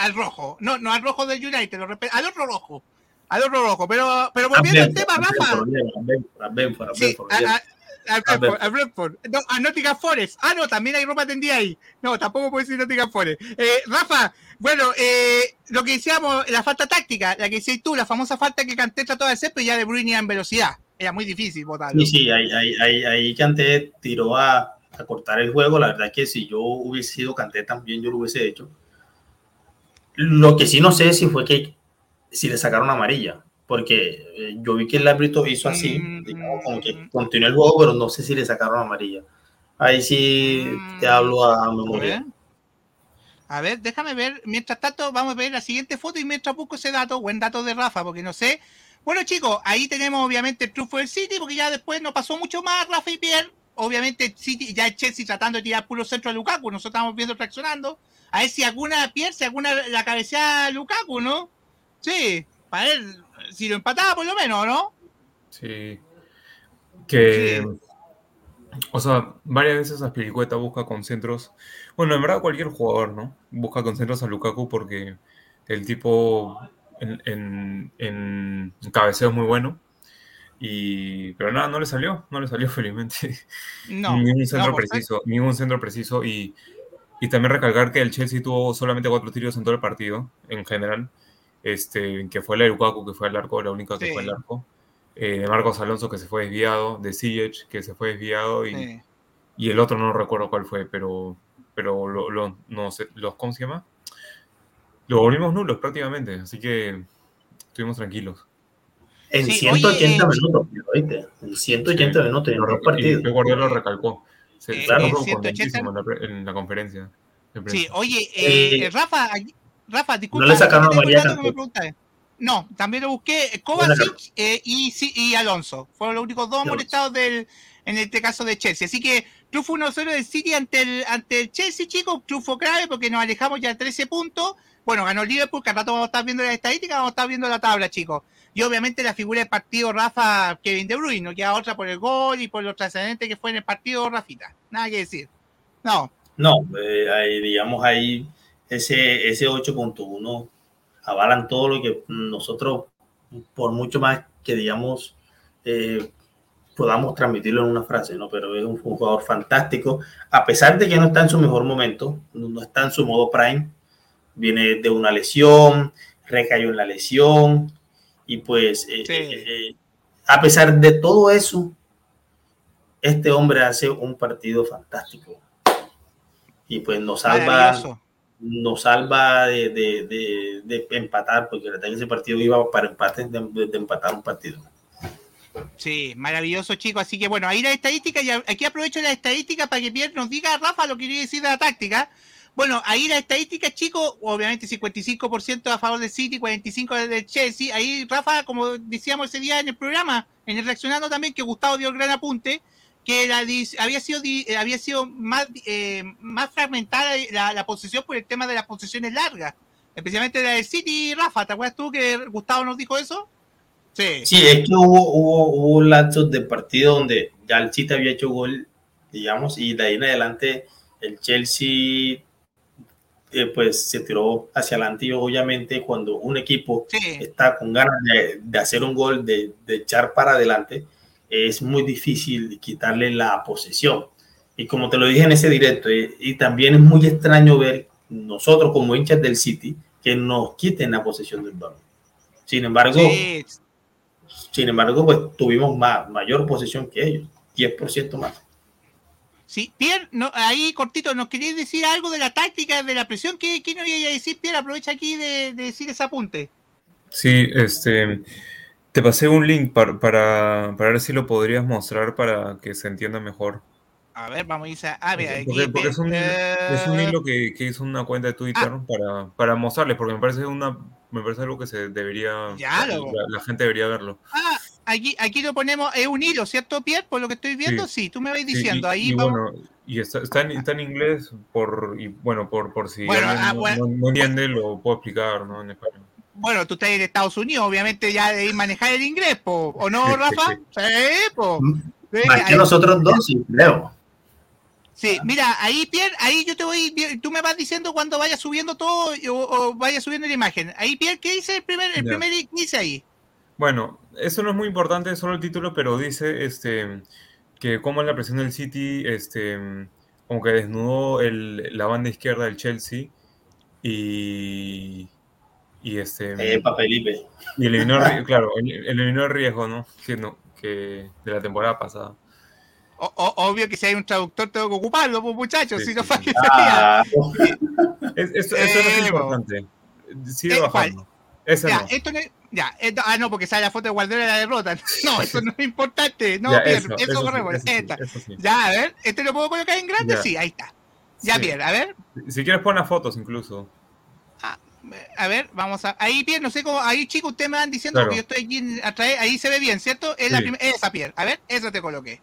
a- al rojo. No, no al rojo del United, lo al otro rojo. Al otro rojo. Pero, pero volviendo al tema, Rafa. Al Brentford, al Brentford. No, a Nottingham Forest. Ah, no, también hay ropa tendida ahí. No, tampoco puedo decir Nottingham Forest. Eh, Rafa, bueno, eh, lo que decíamos, la falta táctica, la que decías tú, la famosa falta que Canté trató de hacer, pero ya de Bruyne en velocidad. Era muy difícil botarlo. Sí, sí, ahí, ahí, ahí, ahí Kanté tiró a, a cortar el juego. La verdad que si yo hubiese sido Kanté también yo lo hubiese hecho. Lo que sí no sé si fue que si le sacaron amarilla, porque eh, yo vi que el árbitro hizo así, Mm. digamos, como que continuó el juego, pero no sé si le sacaron amarilla. Ahí sí te Mm. hablo a memoria. A ver, déjame ver. Mientras tanto, vamos a ver la siguiente foto y mientras busco ese dato, buen dato de Rafa, porque no sé. Bueno, chicos, ahí tenemos obviamente el triunfo del City, porque ya después no pasó mucho más, Rafa y Pierre. Obviamente, City, ya el Chelsea tratando de tirar puro centro a Lukaku, nosotros estamos viendo traccionando. A ver si alguna Pierre, si alguna la cabecea a Lukaku, ¿no? Sí, para ver si lo empataba por lo menos, ¿no? Sí. Que. Sí. O sea, varias veces Aspilicueta busca concentros. Bueno, en verdad cualquier jugador, ¿no? Busca concentros a Lukaku porque el tipo en, en, en cabeceo es muy bueno. Y, pero nada, no le salió, no le salió [LAUGHS] felizmente. No. ningún centro no, preciso, ningún centro preciso. Y, y también recalcar que el Chelsea tuvo solamente cuatro tiros en todo el partido, en general. Este, que fue la de Lukaku, que fue al arco, la única que Sí. fue al arco. Eh, de Marcos Alonso, que se fue desviado. De Ziyech, que se fue desviado. Y, Sí. y el otro no recuerdo cuál fue, pero, pero lo, lo- no sé, los, ¿cómo se llama? Lo volvimos nulos prácticamente, así que estuvimos tranquilos. En Sí, 180 oye, eh, minutos, ¿oíste? En 180 Sí. minutos en Lo los re- partidos. Y lo recalcó. Se, Eh, se eh, puso 180 contentísimo en la, en la conferencia. Sí, oye, eh, Eh, Rafa, aquí- Rafa, disculpa. le sacaron a María preguntaste. No, también lo busqué. Kovacic eh, y, sí, y Alonso. Fueron los únicos dos molestados del, en este caso de Chelsea. Así que triunfo 1-0 del City ante el, ante el Chelsea, chicos. Triunfo clave porque nos alejamos ya 13 puntos. Bueno, ganó el Liverpool, que al rato vamos a estar viendo las estadísticas, vamos a estar viendo la tabla, chicos. Y obviamente la figura del partido, Rafa, Kevin De Bruyne, no queda otra por el gol y por lo trascendente que fue en el partido, Rafita. Nada que decir. No, No, eh, digamos ahí ese, ese 8.1 avalan todo lo que nosotros, por mucho más que digamos, eh, podamos transmitirlo en una frase, ¿no? Pero es un jugador fantástico, a pesar de que no está en su mejor momento, no está en su modo prime, viene de una lesión, recayó en la lesión, y pues, eh, Sí. eh, a pesar de todo eso, este hombre hace un partido fantástico. Y pues nos salva. Nos salva de, de, de, empatar, porque la que ese partido iba para empate, de, empatar un partido. Sí, maravilloso, chicos. Así que bueno, ahí la estadística, y aquí aprovecho la estadística para que Pierre nos diga, Rafa, lo que quería decir de la táctica. Bueno, ahí la estadística, chicos, obviamente 55% a favor del City, 45% del Chelsea. Ahí, Rafa, como decíamos ese día en el programa, en el reaccionando también, que Gustavo dio el gran apunte, que la, había sido eh, había sido más, eh, más fragmentada la, la posesión por el tema de las posesiones largas. especialmente la del City, Rafa, ¿te acuerdas tú que Gustavo nos dijo eso? Sí. Sí, es que hubo, hubo, hubo lapsos de partido donde ya el City había hecho gol, digamos, y de ahí en adelante el Chelsea eh, pues se tiró hacia adelante y obviamente cuando un equipo está con ganas de, de, hacer un gol, de, de echar para adelante, es muy difícil quitarle la posesión. Y como te lo dije en ese directo, eh, y también es muy extraño ver nosotros como hinchas del City que nos quiten la posesión del balón. Sin embargo, sin embargo, pues tuvimos más, mayor posesión que ellos, 10% más. Sí, Pierre, no, ahí cortito, ¿nos queréis decir algo de la táctica, de la presión? ¿Qué, qué nos iba a decir, Pierre? Aprovecha aquí de, de, decir ese apunte. Sí, este, te pasé un link para, para, para ver si lo podrías mostrar para que se entienda mejor. A ver, vamos a ir a. Ah, mira, aquí, porque, porque es, un, es, un, hilo que, que, hizo una cuenta de Twitter ah. para, para mostrarles, porque me parece una me parece algo que se debería. Ya, la, la, gente debería verlo. Ah, aquí, aquí lo ponemos, es un hilo, ¿cierto, Pierre? Por lo que estoy viendo, sí, sí tú me vas diciendo. Sí, y, ahí y bueno, y está, está, en, está, en, inglés, por, y bueno, por, por si bueno, alguien ah, bueno. no, no, entiende, lo puedo explicar, ¿no? En español. Bueno, tú estás en Estados Unidos, obviamente ya de manejar el inglés, po, ¿o no, Rafa? sí, po. Más que nosotros dos, sí, creo. Sí, mira, ahí Pierre, ahí yo te voy, tú me vas diciendo cuando vaya subiendo todo o, o vaya subiendo la imagen. Ahí Pierre, ¿qué dice el primer, el primer dice ahí? Bueno, eso no es muy importante, solo el título, pero dice este que como en la presión del City, este, como que desnudó el, la banda izquierda del Chelsea y y este eh, Felipe. y eliminó [LAUGHS] claro, eliminó el riesgo, ¿no? Que no, que de la temporada pasada o, obvio que si hay un traductor tengo que ocuparlo, pues muchachos, sí, si no sí. ah, [LAUGHS] es, Eso, eso eh, no es importante. Sigue eh, bajando. Ya, no. esto no ya, esto, ah, no, porque sale la foto de Guardiola de la derrota. [LAUGHS] No, eso no es importante. No, ya, Pierre, eso, eso, eso corremos. Sí, esta. sí, ya, a ver, ¿este lo puedo colocar en grande? Ya. Sí, ahí está. Ya, Pierre, a ver. Si quieres, pon las fotos incluso. A ver, vamos a. Ahí, Pierre, no sé cómo. Ahí, chicos, ustedes me van diciendo claro. que yo estoy aquí atrás. Ahí se ve bien, ¿cierto? Es la esa, Pierre. A ver, eso te coloqué.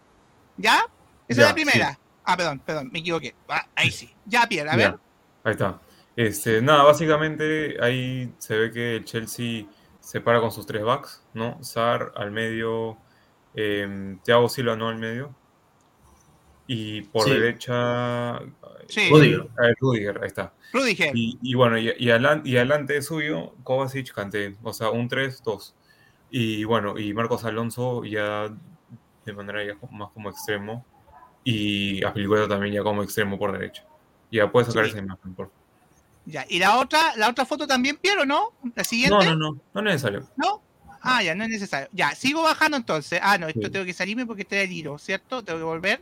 ¿Ya? Esa ya, es la primera. Sí. Ah, perdón, perdón, me equivoqué. Ah, ahí sí. Ya, Pierre, a ver. Ahí está. Este, nada, básicamente ahí se ve que el Chelsea se para con sus tres backs, ¿no? Sar al medio, eh, Thiago Silva no al medio. Y por sí. derecha. Sí. Rudiger. Eh, Rudiger, ahí está. Rudiger. Y, y bueno, y, y, adelante, y adelante suyo, Kovacic, Kanté. O sea, un 3-2. Y bueno, y Marcos Alonso ya de manera ya más como extremo y a Filicueta también ya como extremo por derecha. Ya puedes sacar sí. esa imagen, por favor. Ya, ¿y la otra, la otra foto también, Piero, no? ¿La siguiente? No, no, no, no es necesario. ¿No? Ah, ya, no es necesario. Ya, sigo bajando entonces. Ah, no, esto sí. tengo que salirme porque está el hilo, ¿cierto? Tengo que volver.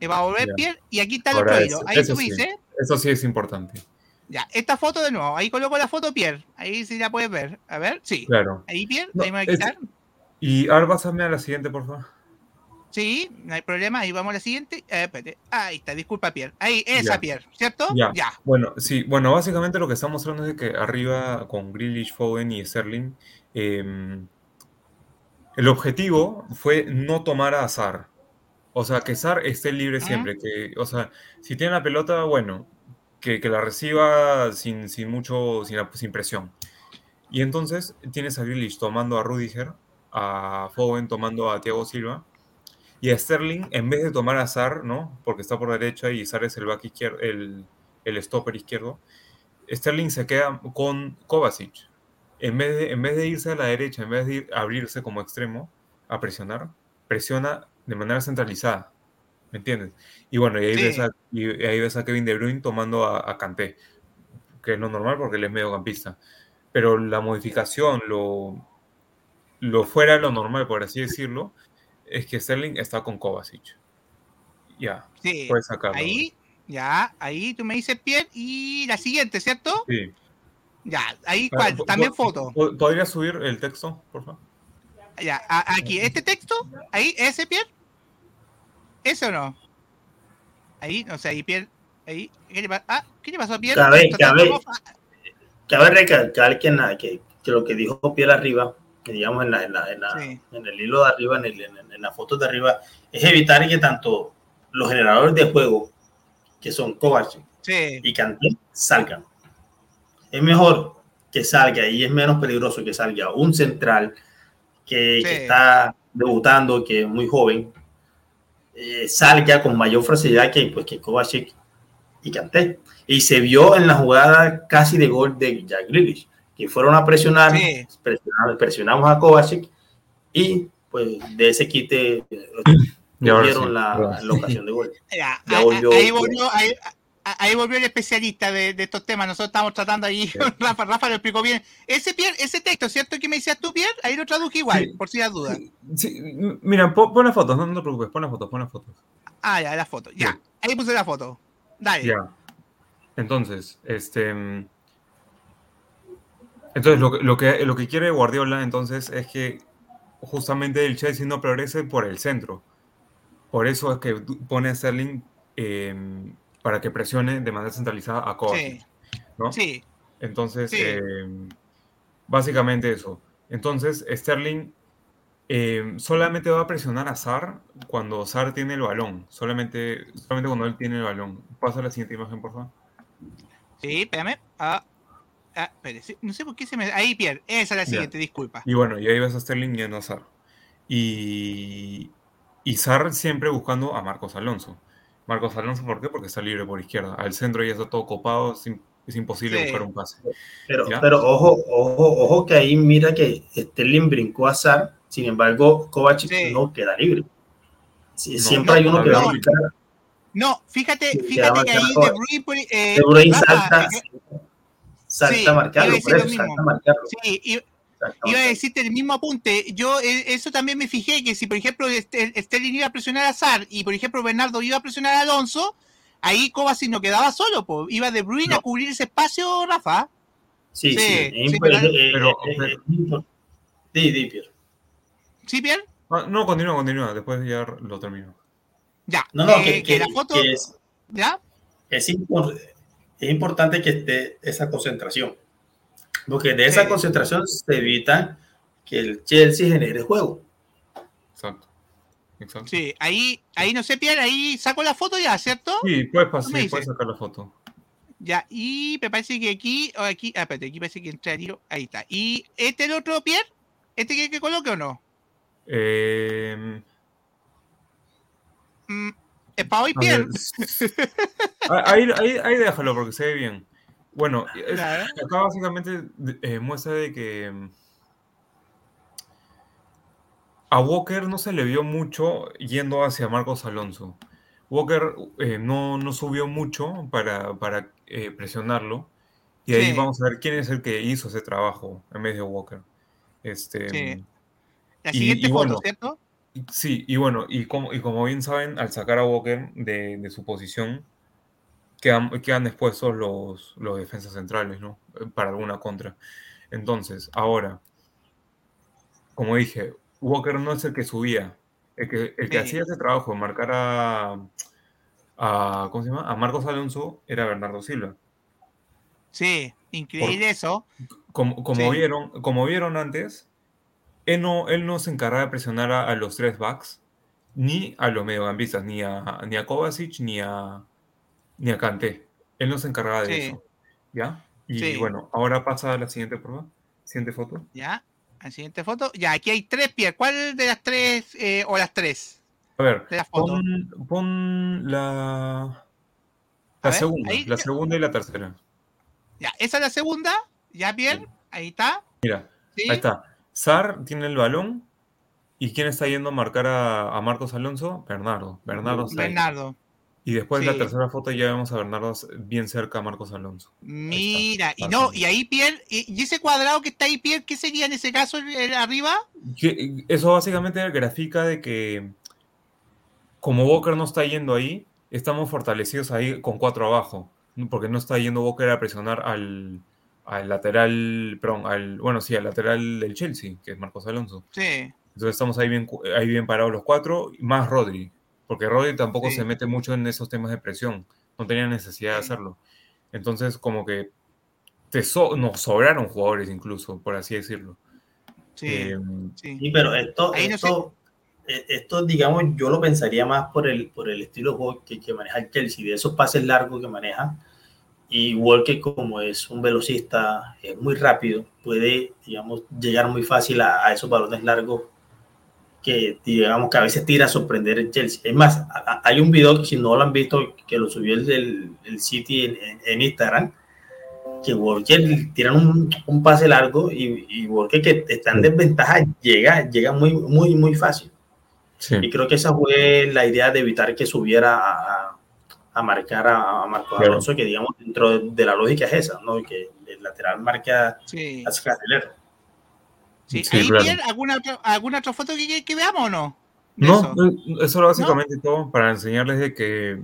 Me va a volver, Pierre, y aquí está el otro hilo. Ahí eso tú sí, dices. Eso sí es importante. Ya, esta foto de nuevo. Ahí coloco la foto, Pierre. Ahí sí la puedes ver. A ver, sí. Claro. Ahí, Pierre, no, ahí me voy a quitar. Es... Y ahora pásame a la siguiente, por favor. Sí, no hay problema. Ahí vamos a la siguiente. Eh, espérate. Ahí está, disculpa, Pierre. Ahí, esa Ya. Pierre, ¿cierto? Ya. Ya. Bueno, sí, bueno, básicamente lo que está mostrando es de que arriba con Grealish, Foden y Sterling, eh, el objetivo fue no tomar a Azar. O sea, que Sar esté libre siempre. Que, o sea, si tiene la pelota, bueno, que, que la reciba sin, sin mucho, sin, sin presión. Y entonces tienes a Grealish tomando a Rudiger, a Foden tomando a Thiago Silva, y a Sterling, en vez de tomar a Sar, ¿no? Porque está por derecha y Sar es el back izquierdo, el, el stopper izquierdo, Sterling se queda con Kovacic. En vez, de, en vez de irse a la derecha, en vez de ir, abrirse como extremo a presionar, presiona de manera centralizada. ¿Me entiendes? Y bueno, y ahí, sí. ves, a, y ahí ves a Kevin De Bruyne tomando a, a Kanté, que es lo normal porque él es mediocampista. Pero la modificación, lo, lo fuera de lo normal, por así decirlo, es que Sterling está con Kovacic. Ya, sí. puedes sacarlo. Ahí, ya, ahí tú me dices Pierre y la siguiente, ¿cierto? Sí. Ya, ahí cuál, también foto. ¿Podrías subir el texto, por favor? Ya, a, aquí, este texto, ahí, ese Pierre. ¿Ese o no? Ahí, no sé, ahí Pierre, ahí, ¿qué le, ah, ¿qué le pasó a Pierre? Cabe, cabe, cabe recalcar que, que, que lo que dijo Pierre arriba que digamos en, la, en, la, en, la, sí. en, el hilo de arriba, en, el, en, la foto de arriba, es evitar que tanto los generadores de juego, que son Kovacic sí. y Kanté, salgan. es mejor que salga y es menos peligroso que salga un central que, Sí. que está debutando, que es muy joven, eh, salga con mayor facilidad que, pues, que Kovacic y Kanté. Y se vio en la jugada casi de gol de Jack Grealish, que fueron a presionar, Sí. presionar- presionamos a Kovacic y pues de ese quite tuvieron sí, la, la ocasión de gol. [LAUGHS] Ya, Ya ahí, volvió- ahí volvió, ahí, ahí volvió el especialista de, de estos temas. Nosotros estamos tratando ahí con [LAUGHS] Rafa. Rafa lo explicó bien. Ese, Pierre, ese texto, ¿cierto que me decías tú, Pierre? Ahí lo traduje igual, Sí. por si las dudas. Sí, mira, pon, pon las fotos, no, no te preocupes, pon las fotos, pon las fotos. Ah, ya, la foto. Ya, ahí puse la foto. Dale. Ya. Entonces, este. Entonces, lo, que- lo, que, lo que quiere Guardiola entonces es que justamente el Chelsea no progrese por el centro. Por eso es que pone a Sterling eh, para que presione de manera centralizada a Kovacic. Sí, ¿no? sí, Entonces, Sí. eh, básicamente eso. Entonces, Sterling eh, solamente va a presionar a Sar cuando Sar tiene el balón. Solamente, solamente cuando él tiene el balón. Pasa a la siguiente imagen, por favor. sí, espérame. Ah, ah, no sé por qué se me. Ahí, Pierre, esa es la siguiente, disculpa. Y bueno, y ahí ves a Sterling yendo a Sar. Y, y Sar siempre buscando a Marcos Alonso. Marcos Alonso, ¿por qué? Porque está libre por izquierda. Al centro ya está todo copado, es, im- es imposible Sí. buscar un pase. Pero, ¿Ya? pero ojo, ojo, ojo que ahí mira que Sterling brincó a Sar, sin embargo, Kovacic Sí. no queda libre. Sí, No, siempre no, hay uno que no, va a brincar. No, fíjate, fíjate que ahí. De Bruyne. eh, De Bruyne salta, salta sí, a marcarlo, eso, salta a marcarlo. Sí, y- Iba a decirte el mismo apunte. Yo eh, eso también me fijé que si por ejemplo este- Sterling iba a presionar a Sar y por ejemplo Bernardo iba a presionar a Alonso, ahí Kovacic no quedaba solo, po. iba De Bruyne No. a cubrir ese espacio, Rafa. Sí, sí, Sí, sí, pero- eh, eh, pero- eh, pero- imp- Sí, sí, Pierre. ¿Sí, Pierre? Ah, no, continúa, continúa. Después ya lo termino. Ya. No, no, eh, que, que- la foto, que es, ¿ya? es, impor- es importante que esté esa concentración. Porque de esa Sí. concentración se evita que el Chelsea genere juego. Exacto. Exacto. Sí, ahí, ahí no sé, Pierre, ahí saco la foto ya, ¿cierto? Sí, puedes, pasar, sí, puedes sacar la foto. Ya, y me parece que aquí, o aquí, ah, espérate, aquí parece que entré a tiro, ahí está. ¿Y este el otro, Pierre? ¿Este que, que coloque o no? Eh, Mm, ¿Es para hoy, Pierre? Ah, ahí, ahí, ahí déjalo porque se ve bien. Bueno, es- Claro. acá básicamente eh, muestra de que mm, a Walker no se le vio mucho yendo hacia Marcos Alonso. Walker eh, no, no subió mucho para, para eh, presionarlo. Y ahí vamos a ver quién es el que hizo ese trabajo en vez de Walker. Este, Sí. La y- siguiente y foto, bueno, ¿cierto? Sí, y bueno, y como, y como bien saben, al sacar a Walker de, de su posición, quedan, quedan expuestos los, los defensas centrales, ¿no? Eh, Para alguna contra. Entonces, ahora, como dije, Walker no es el que subía. El que, el que Sí. hacía ese trabajo de marcar a, a, ¿cómo se llama? A Marcos Alonso era Bernardo Silva. Sí, increíble eso. Como, como, Sí. vieron, como vieron antes, él no, él no se encargaba de presionar a, a los tres backs, ni a los mediocampistas, ni a, ni a Kovacic, ni a, ni a Kanté. Él no se encargaba de Sí. eso. ¿Ya? Y Sí. bueno, ahora pasa a la siguiente prueba. Siguiente foto. Ya, la siguiente foto. Ya, aquí hay tres, Pierre. ¿Cuál de las tres, eh, o las tres A ver, de pon, pon la, la ver, segunda, ahí- la segunda y la tercera. Ya, esa es la segunda. Ya, Pierre, ahí está. Mira, Sí. ahí está. Sar tiene el balón. ¿Y quién está yendo a marcar a, a Marcos Alonso? Bernardo. Bernardo está ahí. Bernardo. Y después Sí. la tercera foto ya vemos a Bernardo bien cerca a Marcos Alonso. Mira, y no, y ahí Pierre, y, ese cuadrado que está ahí, Pierre, ¿qué sería en ese caso arriba? Que- Eso básicamente grafica de que como Walker no está yendo ahí, estamos fortalecidos ahí con cuatro abajo, porque no está yendo Walker a presionar al, al lateral, perdón, al, bueno, sí, al lateral del Chelsea, que es Marcos Alonso. Sí, Entonces estamos ahí bien, ahí bien parados los cuatro, más Rodri, porque Rodri tampoco Sí. se mete mucho en esos temas de presión, no tenía necesidad de Sí. hacerlo. Entonces como que te so- nos sobraron jugadores incluso, por así decirlo. sí, Eh, sí. Sí, pero esto, Ahí no sé. esto, eh, esto, digamos, yo lo pensaría más por el, por el estilo de juego que, que maneja el Chelsea, de esos pases largos que maneja. Y Walker, como es un velocista, es muy rápido, puede, digamos, llegar muy fácil a, a esos balones largos que, digamos, que a veces tira a sorprender el Chelsea. Es más, a, hay un video, que si no lo han visto, que lo subió el, el, el City en, en, en, Instagram, que Walker tiran un, un pase largo y, y, Walker que está en desventaja llega, llega muy, muy, muy fácil. Sí. Y creo que esa fue la idea de evitar que subiera a, a marcar a, a Marcos claro. Alonso, que digamos dentro de la lógica es esa, ¿no? Que el lateral marca sí. hacia carrilero. Sí, ¿Ahí claro. bien, ¿alguna, otra, ¿Alguna otra foto que, que veamos o no? No, eso, eso era básicamente ¿No? todo para enseñarles de que,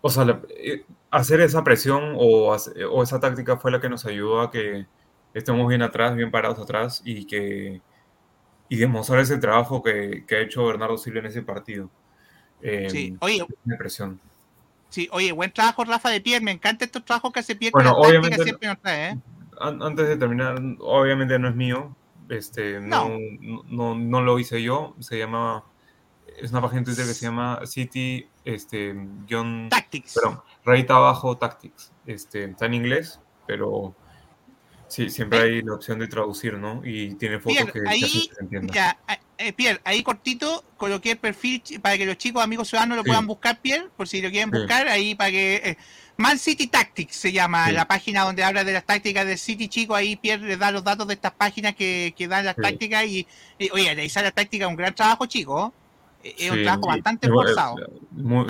o sea, la, eh, hacer esa presión o, o, esa táctica fue la que nos ayudó a que estemos bien atrás, bien parados atrás y que y demostrar ese trabajo que, que ha hecho Bernardo Silva en ese partido. Eh, sí, oye, presión. Sí, oye, buen trabajo Rafa de Pierre, me encanta estos trabajos que hace Pierre bueno, obviamente, siempre nos trae, ¿eh? Antes de terminar, obviamente no es mío, este, no, no, no, no lo hice yo, se llama, es una página de Twitter que se llama City, este, guion, Tactics. Perdón, rayita abajo Tactics, este, está en inglés, pero sí, siempre hay la opción de traducir, ¿no? Y tiene fotos Pierre, que, ahí, se entienda. Ya, eh, Pierre, ahí cortito coloqué el perfil para que los chicos amigos ciudadanos lo sí. puedan buscar, Pierre, por si lo quieren sí. buscar, ahí para que... Eh, Man City Tactics se llama sí. la página donde habla de las tácticas del City, chico. Ahí Pierre les da los datos de estas páginas que, que dan las sí. tácticas y, y, oye, analizar la táctica es un gran trabajo, chico. Es sí, un trabajo bastante esforzado.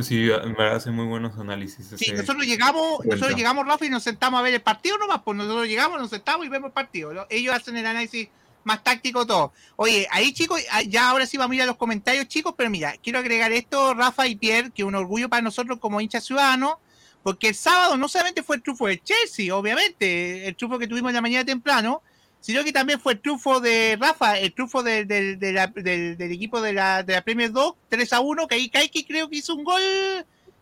Sí, me hace muy buenos análisis. Sí, nosotros llegamos, cuenta. nosotros llegamos, Rafa, y nos sentamos a ver el partido nomás, pues nosotros llegamos, nos sentamos y vemos el partido. ¿no? Ellos hacen el análisis más táctico todo. Oye, ahí chicos, ya ahora sí vamos a ir a los comentarios, chicos, pero mira, quiero agregar esto, Rafa y Pierre, que es un orgullo para nosotros como hinchas ciudadanos, porque el sábado no solamente fue el triunfo del Chelsea, obviamente, el triunfo que tuvimos en la mañana temprano, sino que también fue el triunfo de Rafa, el triunfo de, de, de del, equipo de la, de la Premier 2, 3 a 1, que ahí Kaiki creo que hizo un gol,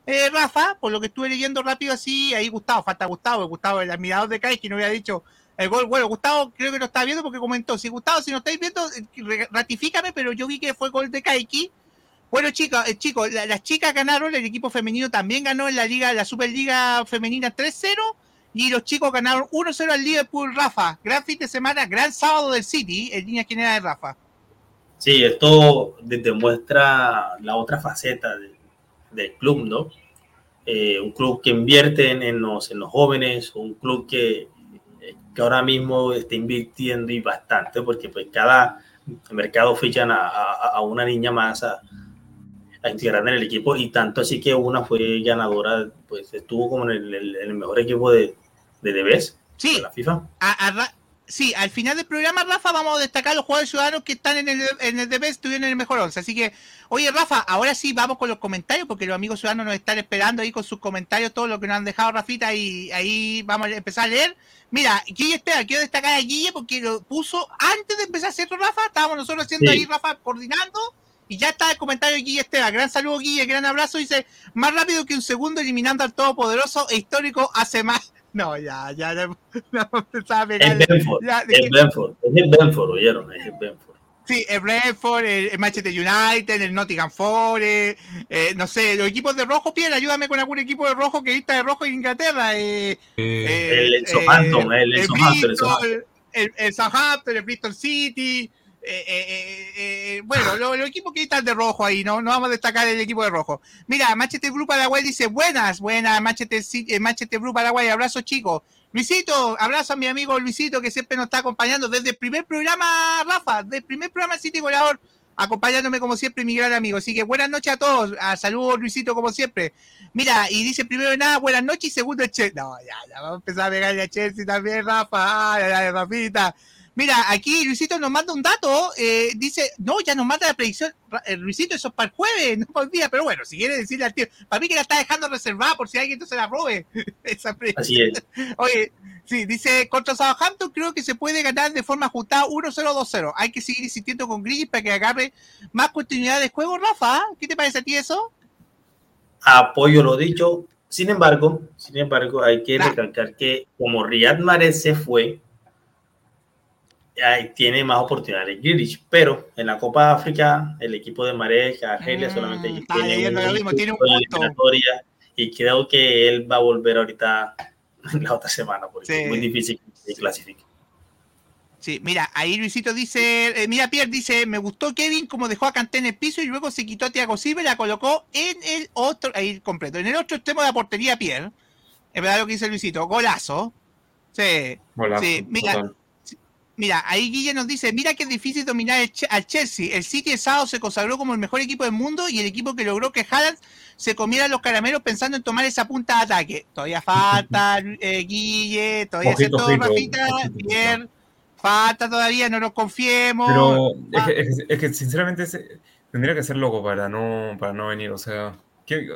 eh, Rafa, por lo que estuve leyendo rápido así, ahí Gustavo, falta Gustavo, Gustavo, el admirador de Kaiki, no había dicho el gol, bueno, Gustavo creo que lo está viendo porque comentó, si Gustavo, si no estáis viendo, ratifícame, pero yo vi que fue gol de Kaiki, bueno, chicos, eh, chicos, la, las chicas ganaron, el equipo femenino también ganó en la liga, la Superliga Femenina 3-0 y los chicos ganaron 1-0 al Liverpool, Rafa. Gran fin de semana, gran sábado del City, en línea general de Rafa. Sí, esto demuestra la otra faceta del, club, ¿no? Eh, un club que invierte en, los, en los jóvenes, un club que, que ahora mismo está invirtiendo y bastante, porque pues cada mercado fichan a, a, a una niña más a, a integrar en el equipo y tanto así que una fue ganadora, pues estuvo como en el, el, el mejor equipo de, de DBS sí, de la FIFA. A, a, sí, al final del programa, Rafa, vamos a destacar los jugadores ciudadanos que están en el, en el DBS, estuvieron en el mejor 11. Así que, oye, Rafa, ahora sí vamos con los comentarios, porque los amigos ciudadanos nos están esperando ahí con sus comentarios, todo lo que nos han dejado, Rafita, y ahí vamos a empezar a leer. Mira, Guille Esteban, quiero destacar a Guille porque lo puso antes de empezar a hacer Rafa, estábamos nosotros haciendo sí. ahí, Rafa, coordinando y ya está el comentario de Guille Esteban. Gran saludo, Guille, gran abrazo. Dice, más rápido que un segundo eliminando al todopoderoso e histórico hace más. [LAUGHS] No, ya, ya, [LAUGHS] no, no a pegar. Es Benford, ya, es Benford, es el Benford, oyeron, es el Benford. Sí, el Brentford, el, el, Manchester United, el Nottingham Forest, eh, no sé, los equipos de rojo, Pierre, ayúdame con algún equipo de rojo que vista de rojo en Inglaterra. Eh, eh, el, el Southampton, el, Southampton, el, el Southampton, el Bristol City, eh, eh, eh, bueno, los lo equipos que están de rojo ahí, ¿no? No vamos a destacar el equipo de rojo. Mira, Manchester Blue Paraguay dice, buenas, buenas, Manchester, Manchester Blue Paraguay, abrazo chicos. Luisito, abrazo a mi amigo Luisito que siempre nos está acompañando desde el primer programa, Rafa, desde el primer programa City Goleador, acompañándome como siempre mi gran amigo. Así que buenas noches a todos, a saludos Luisito como siempre. Mira, y dice primero de nada, buenas noches y segundo el Chelsea. No, ya, ya, vamos a empezar a pegarle a Chelsea también, Rafa, ay, ay, Rafita. Mira, aquí Luisito nos manda un dato, eh, dice, no, ya nos manda la predicción, eh, Luisito, eso es para el jueves, [LAUGHS] no para el día, pero bueno, si quiere decirle al tío, para mí que la está dejando reservada por si alguien no se la robe. [LAUGHS] Esa Así es. [LAUGHS] Oye, sí, dice, contra Southampton creo que se puede ganar de forma ajustada 1-0-2-0. Hay que seguir insistiendo con Grillis para que agarre más continuidad de juego, Rafa. ¿Qué te parece a ti eso? Apoyo lo dicho. Sin embargo, sin embargo, hay que claro. recalcar que como Riyad Mahrez se fue, tiene más oportunidades Grealish, pero en la Copa de África el equipo de Marek, Argelia mm, solamente tiene, un, mismo, tiene un punto. y creo que él va a volver ahorita [LAUGHS] la otra semana, porque Sí. es muy difícil que se clasifique. Sí, mira, ahí Luisito dice, eh, mira Pierre dice, me gustó Kevin como dejó a Kanté en el piso y luego se quitó a Thiago Silva y la colocó en el otro, ahí completo, en el otro extremo de la portería Pierre. Es verdad lo que dice Luisito, golazo. Sí, Golazo, Sí, mira, total. Mira, ahí Guille nos dice, mira que es difícil dominar el Che- al Chelsea. El City el sábado se consagró como el mejor equipo del mundo y el equipo que logró que Haaland se comiera los caramelos pensando en tomar esa punta de ataque. Todavía falta, [LAUGHS] eh, Guille, todavía Ojito, ¿cierto, ojito, Rafita? Pierre, falta todavía, no nos confiemos. Pero es que, es que- es que sinceramente tendría que ser loco para no, para no venir. O sea, ¿qué-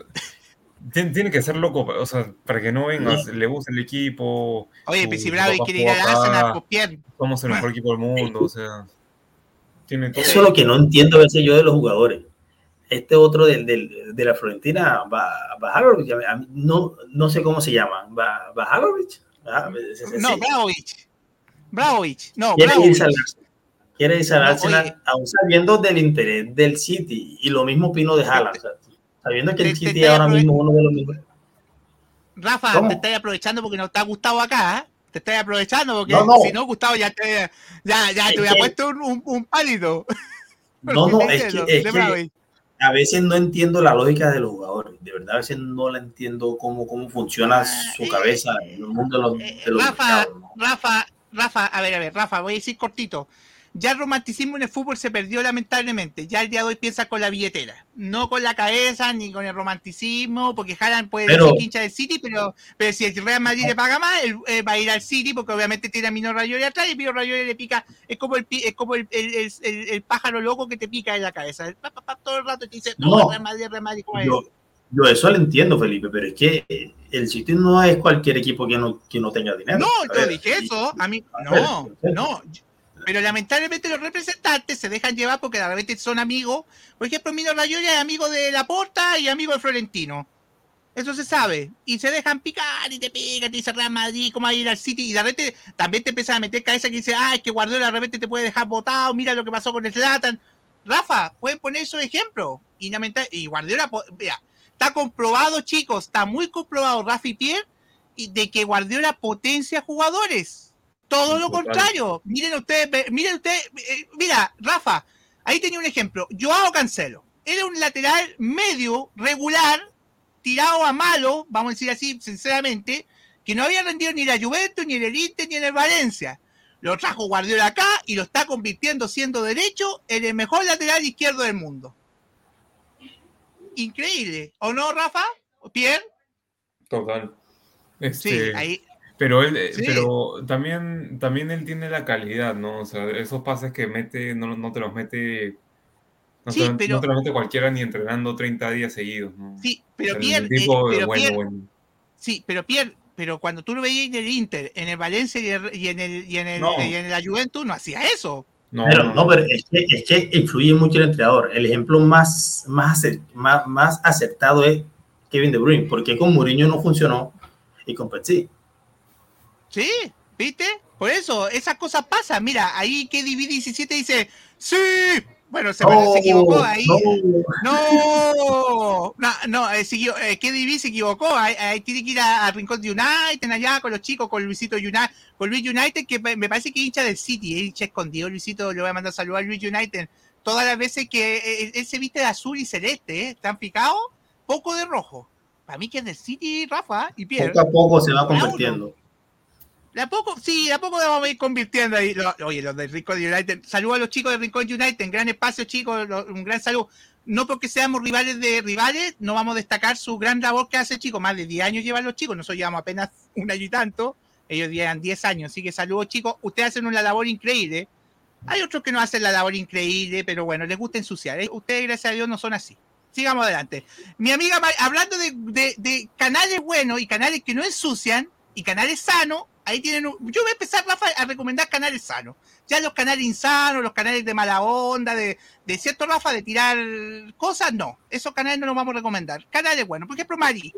tiene, tiene que ser loco, o sea, para que no vengas, le guste el equipo. Oye, su- si su Bravo papá quiere ir al acá, Arsenal, pues Pierre. Somos el mejor equipo del mundo, o sea. Tiene todo. Eso es lo que no entiendo a veces yo de los jugadores. Este otro del, del- de la Florentina, Ba- Bajarovic, a a no, no sé cómo se llama. Ba- Bajarovic. Ah, No, sí. Bravovich. Bravovich. No, quiere irse al Bravovich. Arsenal. Quiere irse al Arsenal, aún sabiendo del interés del City. Y lo mismo opino de Haaland. Sabiendo que el City ahora mismo uno de los mejores. Rafa, ¿Cómo? te estás aprovechando porque no te ha gustado acá, ¿eh? Te estás aprovechando porque No, no. si no, Gustavo, ya te, ya, ya te hubiera puesto un, un, un pálido. [LAUGHS] No, no, es que, es a veces no entiendo la lógica de los jugadores. De verdad, a veces no la entiendo cómo, cómo funciona su eh, cabeza en el mundo de los, Eh, de los Rafa, mercados, ¿no? Rafa, Rafa, a ver, a ver, Rafa, voy a decir cortito. Ya el romanticismo en el fútbol se perdió lamentablemente. Ya el día de hoy piensa con la billetera, no con la cabeza ni con el romanticismo, porque Haaland puede Pero- que hincha del City, pero, pero si el Real Madrid le paga más, él, eh, va a ir al City porque obviamente tiene a Mino Rayoli atrás y Mino Rayoli le pica, es como el es como el, el- el- el- el pájaro loco que te pica en la cabeza. Pa, pa, pa, todo el rato te dice, No. Real Madrid, Real Madrid. Yo, yo eso lo entiendo, Felipe, pero es que el City no es cualquier equipo que no, que no tenga dinero. No, yo dije eso. A mí, no, no. Pero lamentablemente los representantes se dejan llevar porque de repente son amigos. Por ejemplo, Mino Rayola es amigo de Laporta y amigo de Florentino. Eso se sabe. Y se dejan picar y te pican, te dice Real Madrid, cómo va a ir al City. Y de repente también te empiezan a meter cabeza que dice, ah, es que Guardiola de repente te puede dejar botado, mira lo que pasó con el Zlatan. Rafa, pueden poner esos ejemplos. Y, y Guardiola, mira, está comprobado, chicos, está muy comprobado, Rafa y Pierre, de que Guardiola potencia jugadores. Todo lo contrario. Miren ustedes, miren ustedes, eh, mira, Rafa, ahí tenía un ejemplo. Joao Cancelo. Era un lateral medio, regular, tirado a malo, vamos a decir así, sinceramente, que no había rendido ni la Juventus, ni el Inter, ni en el Valencia. Lo trajo Guardiola acá y lo está convirtiendo siendo derecho en el mejor lateral izquierdo del mundo. Increíble. ¿O no, Rafa? ¿Pierre? Total. Sí, Este, ahí. Pero él, eh, Sí. pero también, también él tiene la calidad, ¿no? O sea, esos pases que mete, no, no te los mete, no, Sí, te, no pero- te los mete cualquiera ni entrenando 30 días seguidos, ¿no? Sí, O pero sea, el Pierre, eh, pero bueno, Pierre- bueno. Sí, pero Pierre, pero cuando tú lo veías en el Inter, en el Valencia y, el- y en el y en el No. y en la Juventus, no hacía eso. No, Pero, no, no, pero es que, es que influye mucho el entrenador. El ejemplo más, más, más, más acertado es Kevin De Bruyne, porque con Mourinho no funcionó y con Petit. Sí, ¿viste? Por eso, esas cosas pasan. Mira, ahí KDB 17 dice, sí. Bueno, se, se equivocó ahí. no. No, no, no, eh, siguió, eh, KDB se equivocó. Ahí, ahí tiene que ir a, a Rincón de United, allá con los chicos, con Luisito United, con Luis United, que me parece que es hincha del City, es hincha escondido. Luisito, le voy a mandar saludar a Luis United. Todas las veces que eh, él se viste de azul y celeste, ¿eh? ¿están picados? Poco de rojo. Para mí que es del City, Rafa y Pierre. Poco a poco se va convirtiendo. De a poco, sí, de a poco vamos a ir convirtiendo ahí. Lo- oye, los de Rincón United. Saludos a los chicos de Rincón United. Gran espacio, chicos. lo- un gran saludo. No porque seamos rivales de rivales, no vamos a destacar su gran labor que hace, chicos. Más de 10 años llevan los chicos. Nosotros llevamos apenas [LAUGHS] un año y tanto. Ellos llevan 10 años. Así que saludos, chicos. Ustedes hacen una labor increíble. Hay otros que no hacen la labor increíble, pero bueno, les gusta ensuciar. ¿eh? Ustedes, gracias a Dios, no son así. Sigamos adelante. Mi amiga, hablando de, de- de canales buenos y canales que no ensucian y canales sanos, ahí tienen. un- yo voy a empezar, Rafa, a recomendar canales sanos. Ya los canales insanos, los canales de mala onda, de, de cierto, Rafa, de tirar cosas, no. Esos canales no los vamos a recomendar. Canales buenos. Por ejemplo, Mari.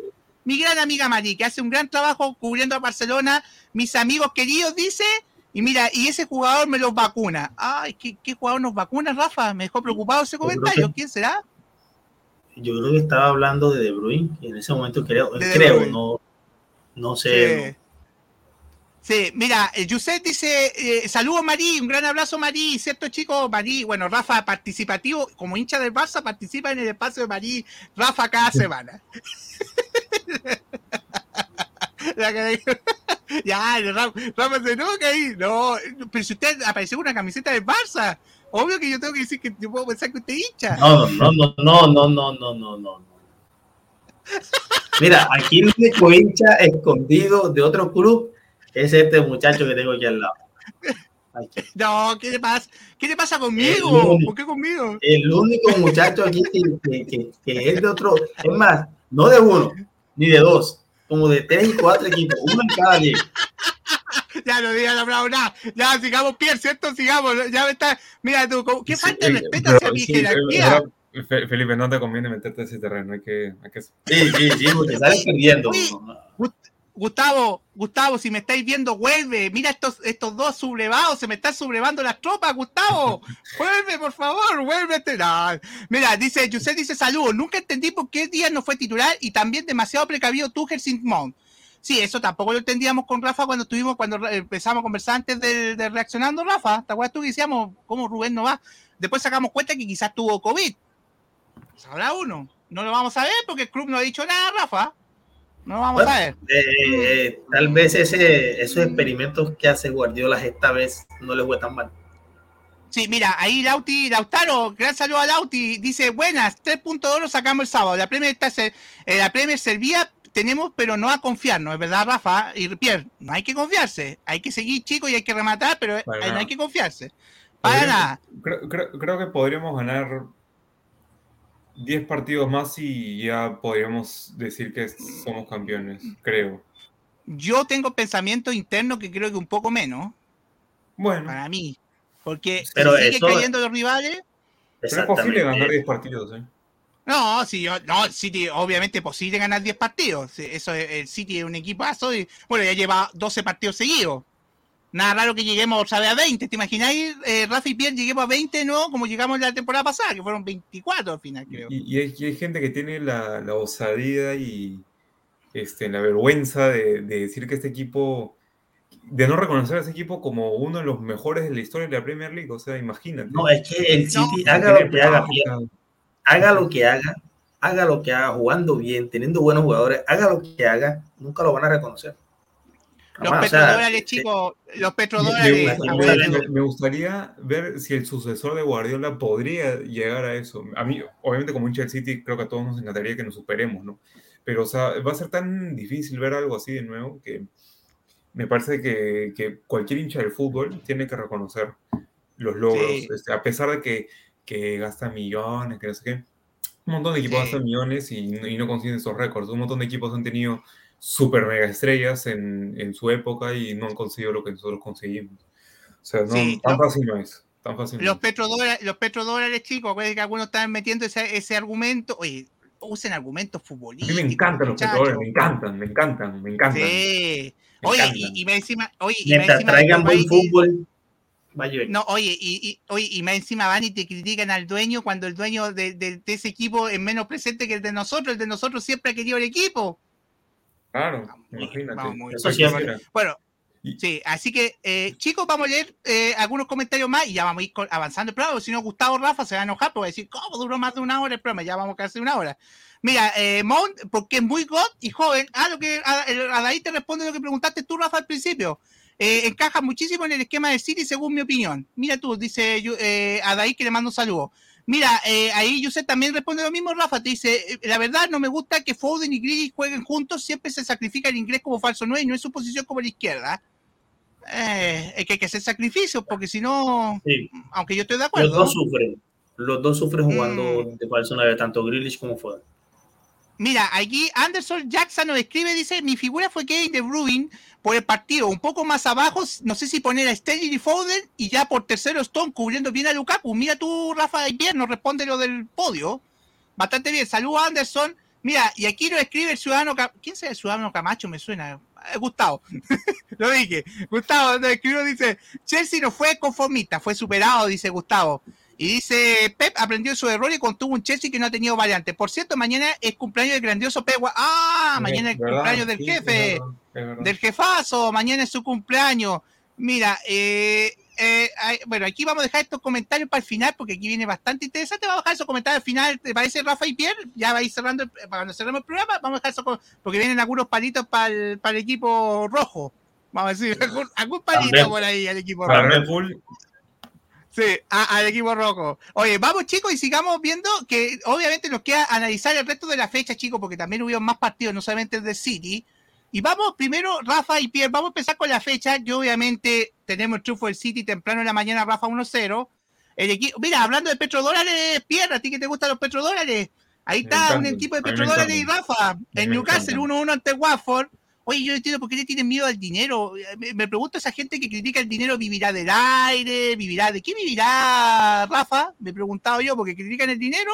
Mi gran amiga Mari, que hace un gran trabajo cubriendo a Barcelona. Mis amigos queridos, dice. Y mira, y ese jugador me los vacuna. Ay, ¿qué, qué jugador nos vacuna, Rafa? Me dejó preocupado ese comentario. que- ¿Quién será? Yo creo que estaba hablando de De Bruyne y en ese momento creo, creo, no, no sé. Sí. Mira, eh, Yusef dice, eh, saludos Marí, un gran abrazo Marí, ¿cierto chicos? Marí, bueno, Rafa participativo, como hincha del Barça, participa en el espacio de Marí, Rafa cada semana. [LAUGHS] [LAUGHS] Ya, Rafa, Rafa se enoja ahí. No, pero si usted apareció con una camiseta del Barça, obvio que yo tengo que decir que yo puedo pensar que usted es hincha. No, no, no, no, no, no, no, no, no. Mira, aquí el hincha escondido de otro club es este muchacho que tengo aquí al lado. No, ¿qué le pasa? ¿Qué le pasa conmigo? ¿Por qué conmigo? El único muchacho aquí que, que, que- que es de otro, es más, no de uno, ni de dos, como de tres y cuatro equipos, uno en cada liga. [LAUGHS] Ya no digan hablado nada. Ya sigamos Pierre, ¿cierto? Sigamos. Ya me está. Mira tú, ¿cómo- ¿qué Sí, falta de respeto hacia mi sí, jerarquía? Felipe, no te conviene meterte a ese terreno, hay que, hay que Sí, sí, sí, porque salen perdiendo. Uy. Gustavo, Gustavo, si me estáis viendo, vuelve. Mira estos, estos dos sublevados, se me están sublevando las tropas, Gustavo. [LAUGHS] Vuelve, por favor, vuélvete. No. Mira, dice, Yusef dice saludos. Nunca entendí por qué Díaz no fue titular y también demasiado precavido Tuchel sin Mount. Sí, eso tampoco lo entendíamos con Rafa cuando estuvimos, cuando empezamos a conversar antes de, de reaccionando, Rafa. ¿Te acuerdas tú que decíamos cómo Rubén no va? Después sacamos cuenta que quizás tuvo COVID. Sabrá uno. No lo vamos a ver porque el club no ha dicho nada, Rafa. No lo vamos a ver. Eh, eh, tal vez ese, esos experimentos que hace Guardiola esta vez no les fue tan mal. Sí, mira, ahí Lauti, Lautaro, gran saludo a Lauti, dice, buenas, tres puntos de oro sacamos el sábado, la Premier, está, eh, la Premier servía, tenemos, pero no a confiarnos, es verdad, Rafa y Pierre, no hay que confiarse, hay que seguir chicos y hay que rematar, pero no hay que confiarse. Para nada. Creo, creo- creo que podríamos ganar 10 partidos más y ya podríamos decir que somos campeones, creo. Yo tengo pensamiento interno que creo que un poco menos, Bueno, para mí, porque Pero si siguen eso- cayendo los rivales, pero es posible ganar Exactamente. 10 partidos, ¿eh? No, sí, yo- no, City, obviamente posible ganar 10 partidos. Eso es- el City es un equipazo y bueno, ya lleva 12 partidos seguidos. Nada raro que lleguemos otra vez a 20. ¿Te imagináis, eh, Rafa y Pierre, lleguemos a 20, no? Como llegamos la temporada pasada, que fueron 24 al final, creo. Y, y hay, y hay gente que tiene la, la osadía y este, la vergüenza de, de decir que este equipo, de no reconocer a ese equipo como uno de los mejores de la historia de la Premier League. O sea, imagínate. No, es que el City, No, haga lo que haga, haga lo que haga, haga lo que haga, jugando bien, teniendo buenos jugadores, haga lo que haga, nunca lo van a reconocer. Los Jamás, o sea, petrodólares, eh, chicos, los petrodólares. me- me- me gustaría ver si el sucesor de Guardiola podría llegar a eso. A mí, obviamente, como hincha del City, creo que a todos nos encantaría que nos superemos, ¿no? Pero, o sea, va a ser tan difícil ver algo así de nuevo que me parece que, que cualquier hincha del fútbol tiene que reconocer los logros, Sí. este, a pesar de que, que gasta millones, que no sé qué. Un montón de equipos Sí. gastan millones y, y no consiguen esos récords. Un montón de equipos han tenido super mega estrellas en, en su época y no han conseguido lo que nosotros conseguimos. O sea, no, Sí, tan fácil no es. Tan fácil Los es. petrodólares, los petrodólares, chicos, acuérdense que algunos están metiendo ese, ese argumento. Oye, usen argumentos A futbolísticos. mí me encantan los petrodólares, me encantan, me encantan, me encantan. Sí. Me Oye, encantan. y, y más encima, oye, y encima traigan buen y- fútbol, a. No, oye, y, y, oye, y más encima van y te critican al dueño cuando el dueño de, de- de ese equipo es menos presente que el de nosotros. El de nosotros siempre ha querido el equipo. Claro, imagínate. vamos muy- Eso siempre. Bueno, sí, así que, eh, chicos, vamos a leer eh, algunos comentarios más y ya vamos a ir avanzando el programa. Si no, Gustavo Rafa se va a enojar porque va a decir, ¿cómo duró más de una hora el programa? Ya vamos casi una hora. Mira, eh, Mount, porque es muy god y joven. Ah, lo que a, el- a ahí te responde lo que preguntaste tú, Rafa, al principio. Eh, encaja muchísimo en el esquema de City, según mi opinión. Mira tú, dice eh, Adaí que le mando un saludo. Mira, eh, ahí Yusef también responde lo mismo, Rafa. Te dice, eh, la verdad no me gusta que Foden y Grealish jueguen juntos. Siempre se sacrifica el inglés como falso 9 y no es su posición como la izquierda. Eh, es que hay que hacer sacrificios porque si no, Sí, aunque yo estoy de los acuerdo. dos sufren. Los dos sufren jugando Mm. de falso nueve, tanto Grealish como Foden. Mira, aquí Anderson Jackson nos escribe, dice, mi figura fue Kevin De Bruyne por el partido, un poco más abajo, no sé si poner a Sterling y Foden y ya por tercero Stone cubriendo bien a Lukaku. Mira tú, Rafa bien, nos responde lo del podio. Bastante bien, saludos Anderson. Mira, y aquí nos escribe el ciudadano, ¿quién será el ciudadano Camacho? Me suena, Eh, Gustavo. [LAUGHS] lo dije. Gustavo nos escribió, dice, Chelsea no fue conformista, fue superado, dice Gustavo. Y dice, Pep aprendió de su error y contuvo un Chelsea que no ha tenido variante. Por cierto, mañana es cumpleaños del grandioso Pep. Ah, mañana es ¿Verdad? cumpleaños del Sí, jefe. es verdad, del jefazo, mañana es su cumpleaños. Mira, eh, eh, bueno, aquí vamos a dejar estos comentarios para el final, porque aquí viene bastante interesante. Vamos a dejar esos comentarios al final, ¿te parece, Rafa y Pierre? Ya va a ir cerrando, el, para cuando cerremos el programa, vamos a dejar eso, porque vienen algunos palitos para el, para el equipo rojo. Vamos a decir, [LAUGHS] algún, algún palito por ahí al equipo rojo. Red Bull. Sí, a- al equipo rojo. Oye, vamos chicos y sigamos viendo que obviamente nos queda analizar el resto de la fecha, chicos, porque también hubo más partidos, no solamente el de City. Y vamos primero, Rafa y Pierre, vamos a empezar con la fecha. Yo obviamente tenemos el triunfo del City temprano en la mañana, Rafa 1-0. El equipo, mira, hablando de petrodólares, Pierre, ¿a ti que te gustan los petrodólares? Ahí está un equipo de petrodólares y. Rafa, en Newcastle encantan. 1-1 ante Watford. Oye, yo entiendo por qué le tienen miedo al dinero. Me, me pregunto esa gente que critica el dinero, ¿vivirá del aire? ¿Vivirá de qué vivirá, Rafa? Me he preguntado yo, porque critican el dinero,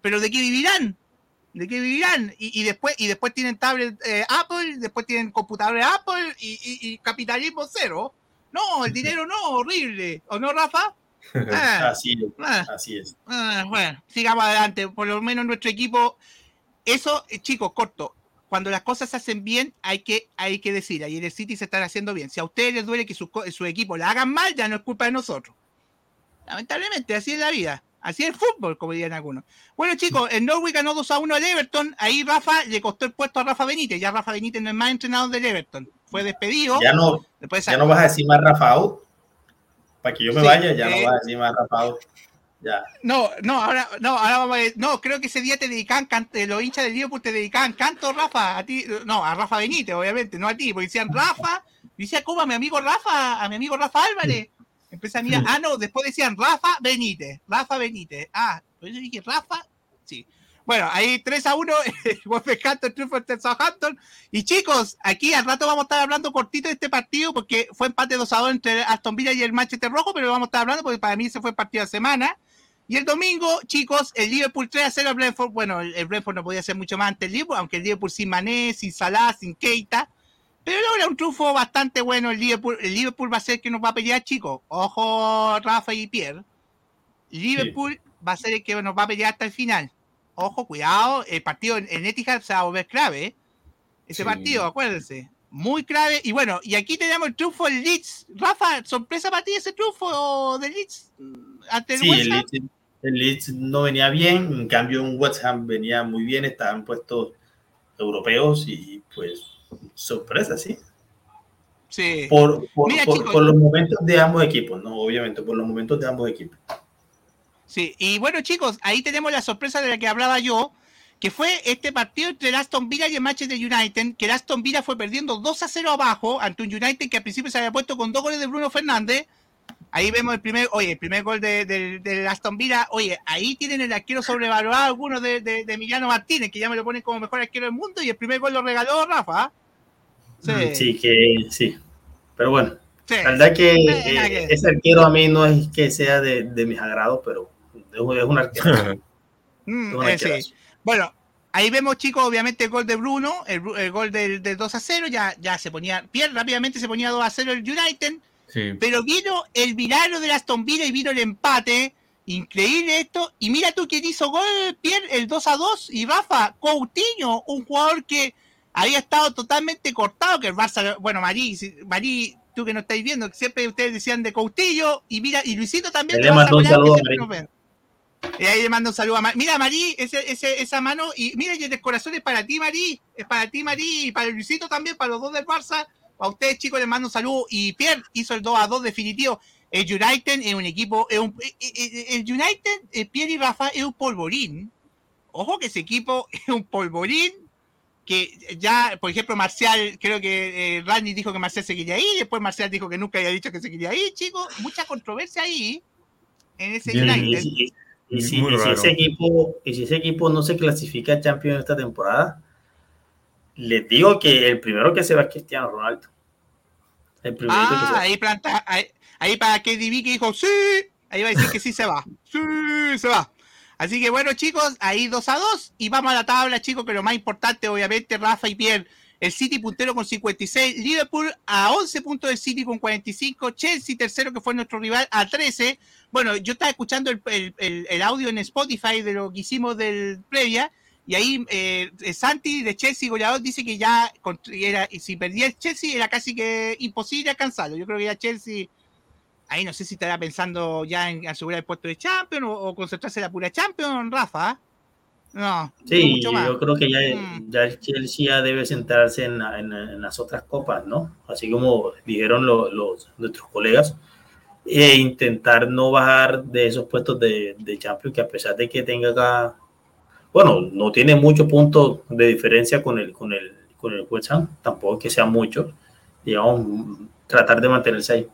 pero ¿de qué vivirán? ¿De qué vivirán? Y, y después y después tienen tablet eh, Apple, después tienen computadores Apple y, y- y capitalismo cero. No, el dinero no, horrible. ¿O no, Rafa? [LAUGHS] Ah, Así es, ah. así es. Ah, bueno, sigamos adelante. Por lo menos nuestro equipo. Eso, eh, chicos, corto. Cuando las cosas se hacen bien, hay que, hay que decir. Ahí en el City se están haciendo bien. Si a ustedes les duele que su, su equipo la hagan mal, ya no es culpa de nosotros. Lamentablemente, así es la vida. Así es el fútbol, como dirían algunos. Bueno, chicos, el Norwich ganó 2 a 1 al Everton. Ahí Rafa le costó el puesto a Rafa Benítez. Ya Rafa Benítez no es más entrenador del Everton. Fue despedido. Ya no, Después ya no vas a decir más Rafael. Para que yo me Sí, vaya, ya eh. no vas a decir más Rafael. Ya. No, no, ahora, no, ahora vamos a ver. No, creo que ese día te dedicaban, eh, los hinchas del Liverpool te dedicaban canto, Rafa, a ti, no, a Rafa Benítez, obviamente, no a ti, porque decían Rafa, decía, ¿cómo a mi amigo Rafa, a mi amigo Rafa Álvarez? Empecé a mirar, ah, no, después decían Rafa Benítez, Rafa Benítez, ah, pues yo dije Rafa, sí. Bueno, ahí 3 a 1, Wolverhampton [LAUGHS] triunfo ante Southampton. Y chicos, aquí al rato vamos a estar hablando cortito de este partido, porque fue empate 2 a 2 entre Aston Villa y el Manchester Rojo, pero vamos a estar hablando porque para mí ese fue el partido de semana. Y el domingo, chicos, el Liverpool 3 a 0 al Brentford. Bueno, el, el Brentford no podía hacer mucho más ante el Liverpool, aunque el Liverpool sin Mané, sin Salah, sin Keita. Pero logra un triunfo bastante bueno el Liverpool. El Liverpool va a ser el que nos va a pelear, chicos. Ojo, Rafa y Pierre. Liverpool va a ser el que nos va a pelear hasta el final. Ojo, cuidado. El partido en, en Etihad se va a volver clave. ¿eh? Ese Sí. partido, acuérdense. Muy clave. Y bueno, y aquí tenemos el triunfo del Leeds. Rafa, ¿sorpresa para ti ese triunfo del Leeds? mm, Ante el Sí, West Ham? El Leeds no venía bien, en cambio un West Ham venía muy bien, estaban puestos europeos y pues sorpresa, sí. Sí. Por, por, Mira, por- chicos. por los momentos de ambos equipos, no, obviamente, por los momentos de ambos equipos. Sí, y bueno, chicos, ahí tenemos la sorpresa de la que hablaba yo, que fue este partido entre el Aston Villa y el Manchester United, que el Aston Villa fue perdiendo 2 a 0 abajo ante un United que al principio se había puesto con dos goles de Bruno Fernández. Ahí vemos el primer, oye, el primer gol de- de- del Aston Villa. Oye, ahí tienen el arquero sobrevalorado, algunos de, de, de Emiliano Martínez, que ya me lo ponen como mejor arquero del mundo, y el primer gol lo regaló Rafa. Sí, Mm, Sí, que sí. Pero bueno, sí. la verdad que Eh, que eh, ese arquero a mí no es que sea de, de mis agrados, pero es un- es un arquero. [LAUGHS] Mm, es un eh, sí. Bueno, ahí vemos, chicos, obviamente el gol de Bruno, el, el gol del, del 2 a 0, ya, ya se ponía, bien rápidamente se ponía 2 a 0 el United, Sí. pero vino el milagro de Aston Villa y vino el empate. Increíble esto. Y mira tú quién hizo gol, Pierre, el 2 a 2. Y Rafa, Coutinho, un jugador que había estado totalmente cortado, que el Barça, bueno, Marí, Marí, tú que no estáis viendo, que siempre ustedes decían de Coutinho, y mira, y Luisito también. Le de mando un saludo a. Y ahí le mando un saludo a Marí. Mira, Marí, ese, ese, esa mano, y mira, y el corazón es para ti, Marí, es para ti, Marí, y para Luisito también, para los dos del Barça. A ustedes, chicos, les mando un saludo. Y Pierre hizo el 2 a 2 definitivo. El United es un equipo, es un, eh, eh, el United, eh, Pierre y Rafa, es un polvorín. Ojo que ese equipo [LAUGHS] es un polvorín que ya, por ejemplo, Marcial, creo que eh, Randy dijo que Marcial se quería ir, después Marcial dijo que nunca había dicho que se quería ir, chicos. Mucha controversia ahí en ese Bien, Y, United. si- y si, Muy y si raro. ese equipo, y si ese equipo no se clasifica a Champions esta temporada, les digo que el primero que se va es Cristiano Ronaldo. El primero que se Ah, va. ahí, planta, ahí, ahí para KDB que dijo sí, ahí va a decir que sí se va. [LAUGHS] Sí, se va. Así que bueno, chicos, ahí 2 a 2 y vamos a la tabla, chicos, que lo más importante, obviamente, Rafa y Pierre. El City puntero con 56, Liverpool a 11 puntos del City con 45, Chelsea tercero que fue nuestro rival a 13. Bueno, yo estaba escuchando el, el- el- el audio en Spotify de lo que hicimos del previa Y ahí eh, Santi de Chelsea, goleador, dice que ya era, si perdía el Chelsea era casi que imposible alcanzarlo. Yo creo que ya Chelsea, ahí no sé si estará pensando ya en asegurar el puesto de Champions o, concentrarse en la pura Champions, Rafa. ¿ah? No. Sí, yo creo que ya, mm. ya el Chelsea ya debe centrarse en, en, las otras copas, ¿no? Así como dijeron los, los nuestros colegas, e intentar no bajar de esos puestos de, de Champions, que a pesar de que tenga acá, bueno, no tiene muchos puntos de diferencia con el, con el, con el West Ham, tampoco que sea mucho, digamos, tratar de mantenerse ahí.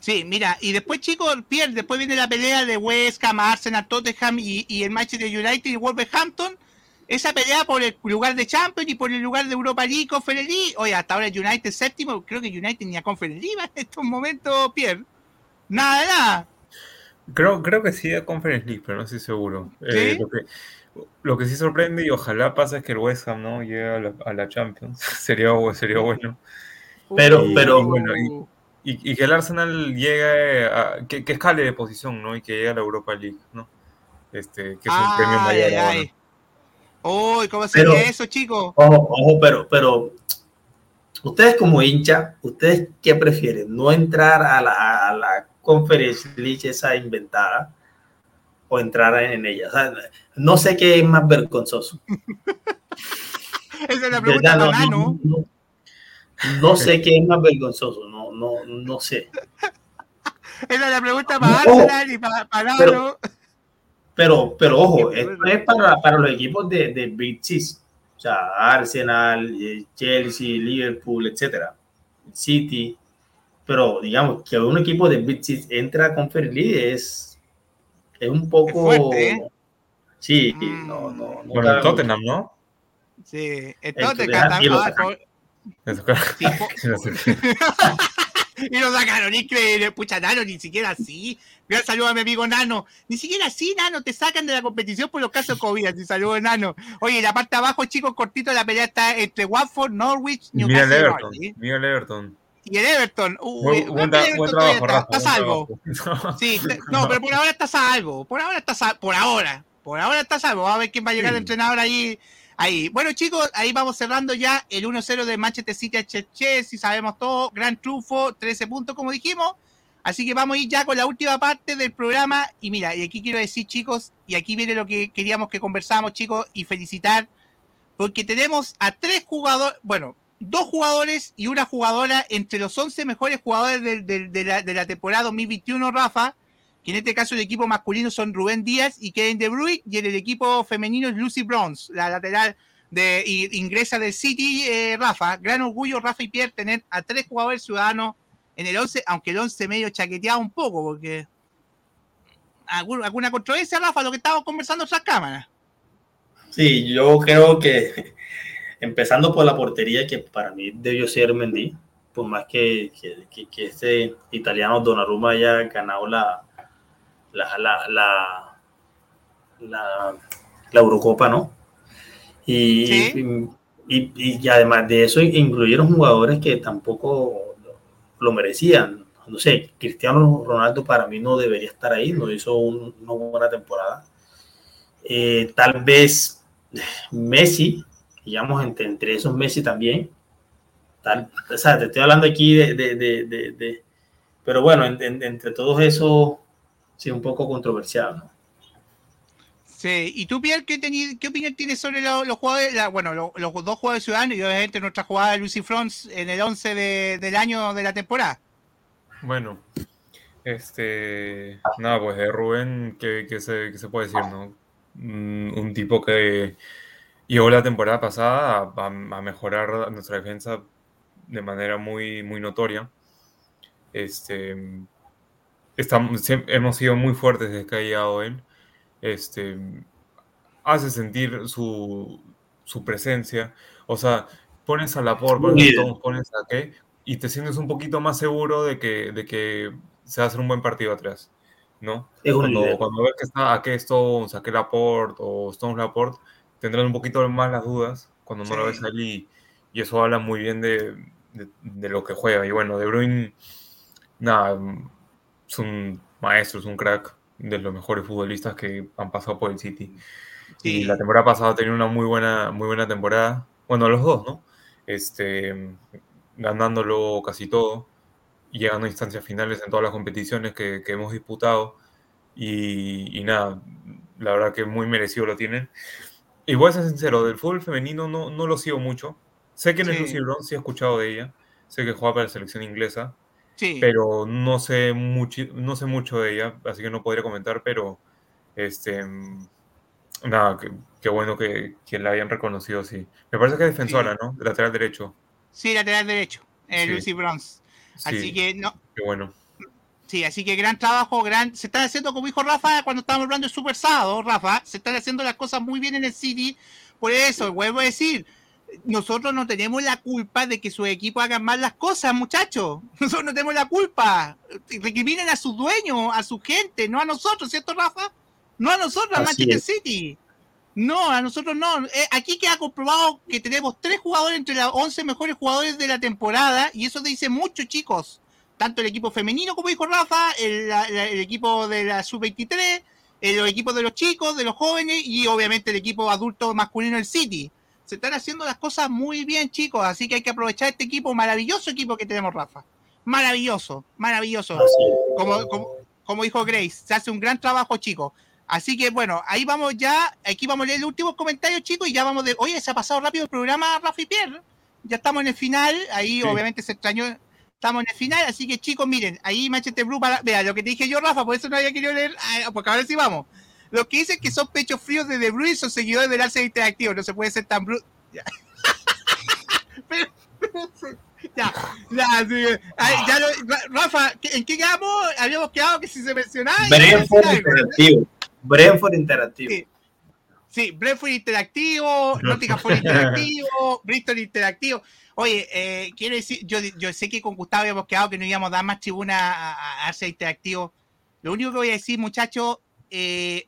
Sí, mira, y después, chicos, Pierre, después viene la pelea de West Ham, Arsenal, Tottenham y, y el match de United y Wolverhampton. Esa pelea por el lugar de Champions y por el lugar de Europa League, Conference League. Oye, hasta ahora United séptimo, creo que United ni a Conference League en estos momentos, Pierre. Nada, nada. Creo, creo que sí a Conference League, pero no estoy seguro. Eh, lo, que, lo, que, sí sorprende y ojalá pasa es que el West Ham no llegue a la, Champions. [LAUGHS] sería, sería bueno. Pero, pero, bueno, y, que el Arsenal llegue a, que, escale de posición, ¿no? Y que llegue a la Europa League, ¿no? Este, que es un premio mayor. Ay, Uy, ¿cómo sería eso, chicos? Ojo, ojo, pero, pero ustedes como hincha, ¿ustedes qué prefieren? ¿No entrar a la, a la conferencia esa inventada o entrar en ella? O sea, no sé qué es más vergonzoso. [LAUGHS] Esa es la pregunta no, no, no, no, sé qué es más vergonzoso, no, no, no sé. Esa es la pregunta para Arsenal y para, para pero, pero, pero, ojo, esto es para, para los equipos de, de Big Six, o sea, Arsenal, eh, Chelsea, Liverpool, etcétera, City. Pero digamos que un equipo de Big Six entra con Conference es, es un poco. ¿eh? Sí, mm. no, no. no bueno, el Tottenham, ¿no? Sí, el Tottenham. y lo sacaron, increíble, pucha, Nano, ni siquiera así. Mira, saludo a mi amigo Nano. Ni siquiera así, Nano, te sacan de la competición por los casos de COVID. Así saludo, Nano. Oye, la parte de abajo, chicos, cortito, la pelea está entre Watford, Norwich, Newcastle. Mira el Everton. Mira el Everton. Y el Everton, uy, buen, trabajo, está, salvo. Sí, [LAUGHS] no, pero por ahora está salvo. Por ahora está salvo. Por ahora. Por ahora está salvo. Vamos a ver quién va a llegar el entrenador ahí Ahí. Bueno, chicos, ahí vamos cerrando ya el 1-0 de Manchester City a Chelsea, si sabemos todo. Gran trufo, 13 puntos, como dijimos. Así que vamos a ir ya con la última parte del programa. Y mira, y aquí quiero decir, chicos, y aquí viene lo que queríamos que conversamos, chicos, y felicitar, porque tenemos a tres jugadores, bueno, dos jugadores y una jugadora entre los 11 mejores jugadores de, la, de la temporada 2021, Rafa que en este caso el equipo masculino son Rubén Díaz y Kevin De Bruyne, y en el equipo femenino es Lucy Bronze, la lateral de ingresa del City, eh, Rafa. Gran orgullo, Rafa y Pierre, tener a tres jugadores ciudadanos en el 11, aunque el 11 medio chaqueteado un poco, porque alguna controversia, Rafa, lo que estábamos conversando en otras cámaras. Sí, yo creo que empezando por la portería, que para mí debió ser Mendy, por más que, que, que este italiano Donnarumma haya ganado la, la, la, la, la, Eurocopa, ¿no? Y, y, y, además de eso, incluyeron jugadores que tampoco lo merecían. No sé, Cristiano Ronaldo para mí no debería estar ahí, no hizo una buena temporada. Eh, tal vez Messi, digamos, entre, entre esos Messi también. Tal, o sea, te estoy hablando aquí de, de, de, de pero bueno, entre todos esos sí, un poco controversial. ¿no? Sí, ¿y tú, Pierre, qué, qué opinión tienes sobre los jugadores, bueno, los, dos jugadores ciudadanos y obviamente nuestra jugada de Lucy Frons en el 11 del año de la temporada? Bueno, este, nada, pues de Rubén, ¿qué, se, se, puede decir, no? Mm, un, tipo que llegó la temporada pasada a, a, mejorar nuestra defensa de manera muy, muy notoria. Este, estamos, hemos sido muy fuertes desde que ha llegado él. Este, hace sentir su, su presencia. O sea, pones a la por, pones a qué, y te sientes un poquito más seguro de que, de que se va a hacer un buen partido atrás. ¿no? Cuando, cuando, ves que está a qué Stones, a qué Laporte o Stones Laporte, tendrán un poquito más las dudas cuando no lo ves allí. Y eso habla muy bien de, de, de, lo que juega. Y bueno, De Bruyne, nada, es un maestro, es un crack de los mejores futbolistas que han pasado por el City. Y la temporada pasada tenía una muy buena, muy buena temporada. Bueno, los dos, ¿no? Este, ganándolo casi todo llegando a instancias finales en todas las competiciones que, que hemos disputado. Y, y nada, la verdad que muy merecido lo tienen. Y voy a ser sincero, del fútbol femenino no, no lo sigo mucho. Sé quién es Sí. Lucy Bronze, sí he escuchado de ella. Sé que juega para la selección inglesa, Sí. pero no sé, mucho, no sé mucho de ella, así que no podría comentar, pero este, nada, qué, bueno que, que la hayan reconocido así. Me parece que es defensora, ¿no? Lateral derecho. Sí, lateral derecho, eh, Sí. Lucy Bronze. Así Sí, que no, qué bueno. Sí, así que gran trabajo, gran, se están haciendo como dijo Rafa cuando estábamos hablando de Super Sábado, Rafa, se están haciendo las cosas muy bien en el City. Por eso, vuelvo a decir, nosotros no tenemos la culpa de que sus equipos hagan mal las cosas, muchachos. [LAUGHS] Nosotros no tenemos la culpa. Recriminen a sus dueños, a su gente, no a nosotros, ¿cierto, Rafa? No a nosotros, a Manchester es. City. No, a nosotros no. Eh, aquí queda comprobado que tenemos tres jugadores entre los 11 mejores jugadores de la temporada y eso dice mucho, chicos. Tanto el equipo femenino, como dijo Rafa, el, equipo de la sub-23, eh, los equipos de los chicos, de los jóvenes y obviamente el equipo adulto masculino del City. Se están haciendo las cosas muy bien, chicos, así que hay que aprovechar este equipo, maravilloso equipo que tenemos, Rafa. Maravilloso, maravilloso como, como, como dijo Grace, se hace un gran trabajo, chicos. Así que bueno, ahí vamos ya, aquí vamos a leer el último comentario, chicos, y ya vamos de, oye, se ha pasado rápido el programa, Rafa y Pierre. Ya estamos en el final, ahí Sí. obviamente se extrañó, estamos en el final, así que chicos, miren, ahí Manchester Blue, para, vea, lo que te dije yo, Rafa, por eso no había querido leer, ah, porque ahora sí vamos. Los que dicen que son pechos fríos de The Bruyne son seguidores del Arsenal Interactivo, no se puede ser tan bruto. Ya. [LAUGHS] Pero- ya, ya, sí, ay, ya lo- Rafa, ¿en qué quedamos? Habíamos quedado que si se mencionaba. y- Brentford Interactivo. Brentford Interactivo. Sí. Sí, Brentford Interactivo, [LAUGHS] Nottingham Interactivo, Bristol Interactivo. Oye, eh, quiero decir, yo, sé que con Gustavo habíamos quedado que no íbamos a dar más tribuna a, a, Interactivo. Lo único que voy a decir, muchachos, eh,